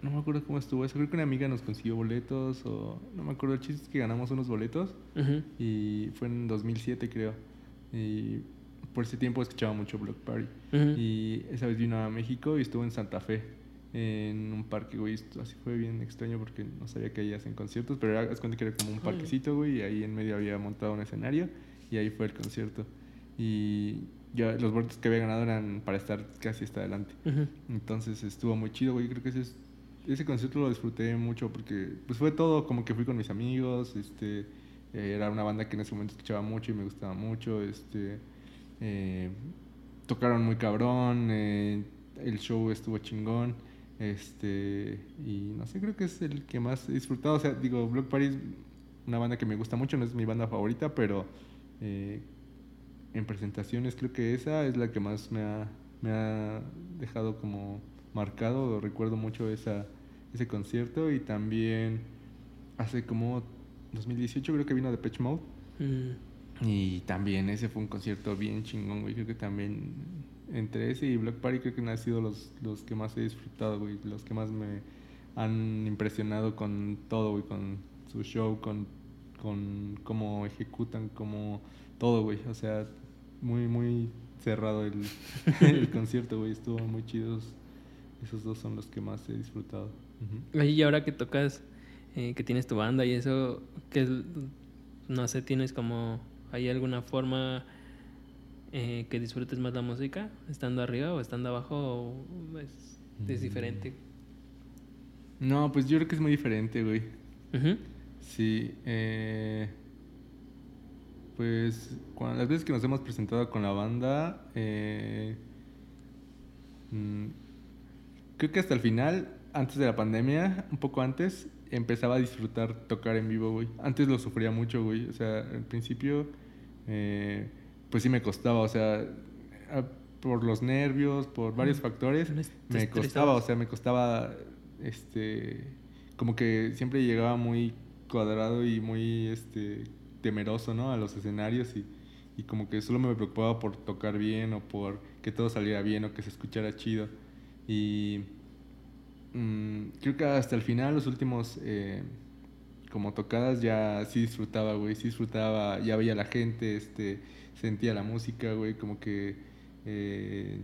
No me acuerdo cómo estuvo eso. Creo que una amiga nos consiguió boletos o. No me acuerdo. El chiste es que ganamos unos boletos Ujú. y fue en 2007, creo. Y por ese tiempo escuchaba mucho Block Party. Y esa vez vino a México y estuvo en Santa Fe, en un parque, güey. Así fue bien extraño porque no sabía que ahí hacen conciertos, pero era, haz cuenta que era como un parquecito, güey, y ahí en medio había montado un escenario y ahí fue el concierto. Y ya los boletos que había ganado eran para estar casi hasta adelante. Entonces estuvo muy chido, güey. Creo que ese, es- ese concierto lo disfruté mucho porque pues fue todo como que fui con mis amigos, este, era una banda que en ese momento escuchaba mucho y me gustaba mucho. Este, eh, tocaron muy cabrón, eh, el show estuvo chingón. Este, y no sé, creo que es el que más he disfrutado. O sea, digo, Block Party es una banda que me gusta mucho, no es mi banda favorita, pero en presentaciones creo que esa es la que más me ha, me ha dejado como marcado. Recuerdo mucho esa, ese concierto y también hace como 2018 creo que vino de Patch Mode. Mm. Y también ese fue un concierto bien chingón, güey. Creo que también entre ese y Black Party creo que han sido los, los que más he disfrutado, güey. Los que más me han impresionado con todo, güey. Con su show, con, con cómo ejecutan, como todo, güey. O sea, muy, muy cerrado el, *laughs* el concierto, güey. Estuvo muy chidos. Esos dos son los que más he disfrutado. Y ahora que tocas, eh, que tienes tu banda y eso, que no sé, tienes como, ¿hay alguna forma eh, que disfrutes más la música? ¿Estando arriba o estando abajo? O es, es, diferente? No, pues yo creo que es muy diferente, güey. Sí. Eh, pues cuando, las veces que nos hemos presentado con la banda, eh, mm, creo que hasta el final, antes de la pandemia, un poco antes, empezaba a disfrutar tocar en vivo, güey. Antes lo sufría mucho, güey. O sea, al principio, eh, pues sí me costaba, o sea, por los nervios, por varios factores, me costaba, o sea, me costaba, este, como que siempre llegaba muy cuadrado y muy, este, temeroso, ¿no? A los escenarios y, y como que solo me preocupaba por tocar bien o por que todo saliera bien o que se escuchara chido. Y mm, creo que hasta el final, los últimos eh, como tocadas, ya sí disfrutaba, güey, sí disfrutaba, ya veía a la gente, este, sentía la música, güey, como que... Eh,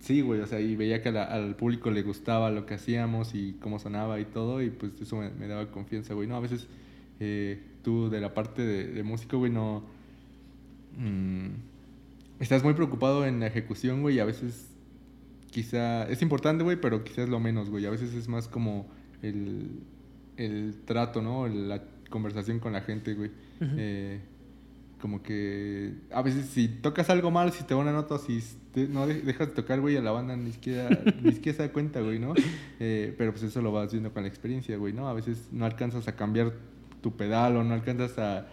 sí, güey, o sea, y veía que al público le gustaba lo que hacíamos y cómo sonaba y todo, y pues eso me, daba confianza, güey. No, a veces eh, tú de la parte de, músico, güey, no... Mm, estás muy preocupado en la ejecución, güey, y a veces quizá... Es importante, güey, pero quizás lo menos, güey. A veces es más como el, el trato, ¿no? La conversación con la gente, güey. eh, como que a veces si tocas algo mal, si te va una nota, si no dejas de tocar, güey, a la banda ni siquiera, *laughs* ni siquiera se da cuenta, güey, ¿no? Eh, pero pues eso lo vas viendo con la experiencia, güey, ¿no? A veces no alcanzas a cambiar tu pedal o no alcanzas a,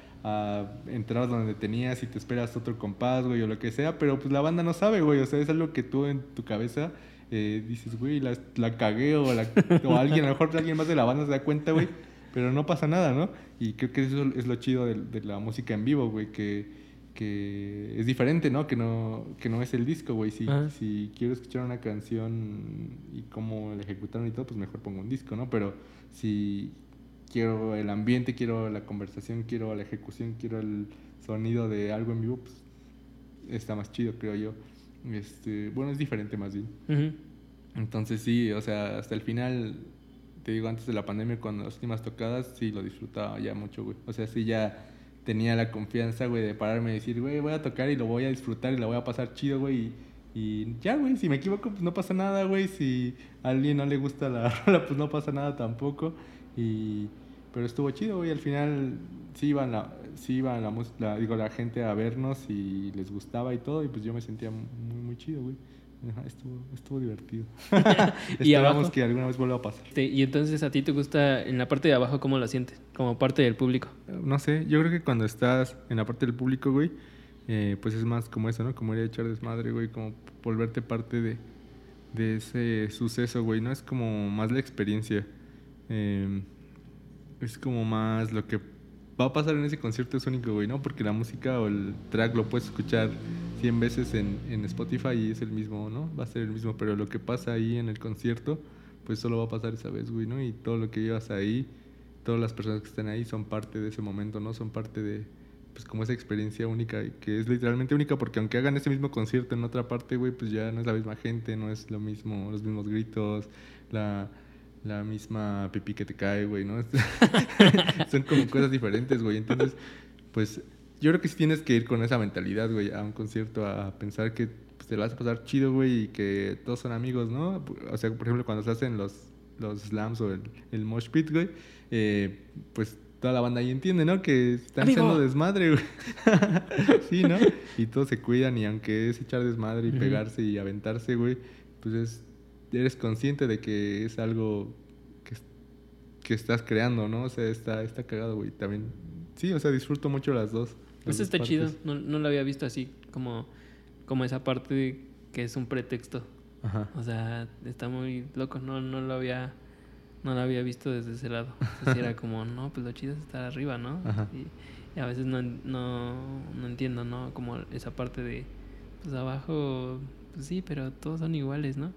entrar donde tenías y te esperas otro compás, güey, o lo que sea, pero pues la banda no sabe, güey, o sea, es algo que tú en tu cabeza eh, dices, güey, la, la cagué o, la, o alguien, a lo mejor alguien más de la banda se da cuenta, güey, pero no pasa nada, ¿no? Y creo que eso es lo chido de, la música en vivo, güey, que, que es diferente, ¿no? Que no, que no es el disco, güey. Si, si quiero escuchar una canción y cómo la ejecutaron y todo, pues mejor pongo un disco, ¿no? Pero si quiero el ambiente, quiero la conversación, quiero la ejecución, quiero el sonido de algo en vivo, pues está más chido, creo yo. Este, bueno, es diferente más bien. Entonces sí, o sea, hasta el final, te digo, antes de la pandemia, cuando las últimas tocadas, sí lo disfrutaba ya mucho, güey. O sea, sí ya tenía la confianza, güey, de pararme y decir, güey, voy a tocar y lo voy a disfrutar y lo voy a pasar chido, güey. Y, y ya, güey, si me equivoco, pues no pasa nada, güey. Si a alguien no le gusta la *laughs* rola, pues no pasa nada tampoco. Y, pero estuvo chido, güey. Al final sí iban la, sí iban la, digo, la gente a vernos y les gustaba y todo. Y pues yo me sentía muy, muy chido, güey. estuvo, estuvo divertido. *laughs* *laughs* y Esperamos que alguna vez vuelva a pasar. y entonces a ti te gusta en la parte de abajo, ¿cómo lo sientes? Como parte del público. No sé, yo creo que cuando estás en la parte del público, güey, eh, pues es más como eso, ¿no? Como ir a echar desmadre, güey, como volverte parte de, de ese suceso, güey, ¿no? Es como más la experiencia. Eh, es como más lo que va a pasar en ese concierto es único, güey, ¿no? Porque la música o el track lo puedes escuchar 100 veces en, en, Spotify y es el mismo, ¿no? Va a ser el mismo, pero lo que pasa ahí en el concierto, pues solo va a pasar esa vez, güey, ¿no? Y todo lo que llevas ahí, todas las personas que están ahí son parte de ese momento, ¿no? Son parte de, pues como esa experiencia única, que es literalmente única porque aunque hagan ese mismo concierto en otra parte, güey, pues ya no es la misma gente, no es lo mismo, los mismos gritos, la la misma pipí que te cae, güey, ¿no? *laughs* Son como cosas diferentes, güey. Entonces, pues yo creo que sí tienes que ir con esa mentalidad, güey, a un concierto, a pensar que pues, te lo vas a pasar chido, güey, y que todos son amigos, ¿no? O sea, por ejemplo, cuando se hacen los, los slams o el, el mosh pit, güey, eh, pues toda la banda ahí entiende, ¿no? Que están Amigo. echando desmadre, güey. *laughs* sí, ¿no? Y todos se cuidan y aunque es echar desmadre y pegarse y aventarse, güey, pues es, eres consciente de que es algo que, que estás creando, ¿no? O sea, está, está cagado, güey. También, sí, o sea, disfruto mucho las dos. las Pues dos está partes. chido. No, no lo había visto así, como, como esa parte que es un pretexto. Ajá. O sea, está muy loco. No, no lo había no lo había visto desde ese lado. Era *laughs* como, no, pues lo chido es estar arriba, ¿no? Ajá. Y, y a veces no, no, no entiendo, ¿no? Como esa parte de, pues abajo, pues sí, pero todos son iguales, ¿no?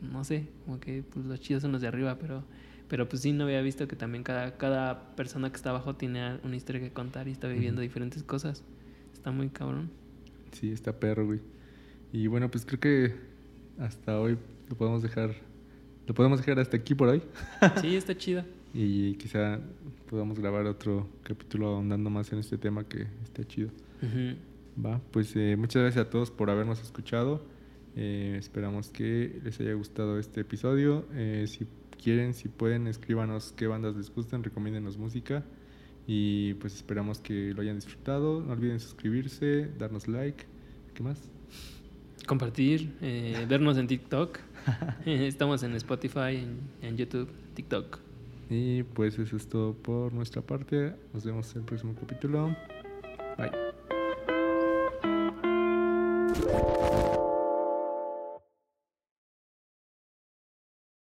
No sé, como que pues los chidos son los de arriba, pero pero pues sí no había visto que también cada, cada persona que está abajo tiene una historia que contar y está viviendo Ujú. diferentes cosas. Está muy cabrón. Sí, está perro, güey. Y bueno, pues creo que hasta hoy lo podemos dejar. Lo podemos dejar hasta aquí por hoy. Sí, está chido. *laughs* Y quizá podamos grabar otro capítulo ahondando más en este tema que está chido. Ujú. Va, pues eh, muchas gracias a todos por habernos escuchado. Eh, esperamos que les haya gustado este episodio. Eh, si quieren, si pueden, escríbanos qué bandas les gustan, recomiéndenos música y pues esperamos que lo hayan disfrutado. No olviden suscribirse, darnos like. ¿Qué más? Compartir, eh, vernos en TikTok. *laughs* Estamos en Spotify, en, en YouTube, TikTok. Y pues eso es todo por nuestra parte. Nos vemos en el próximo capítulo. Bye.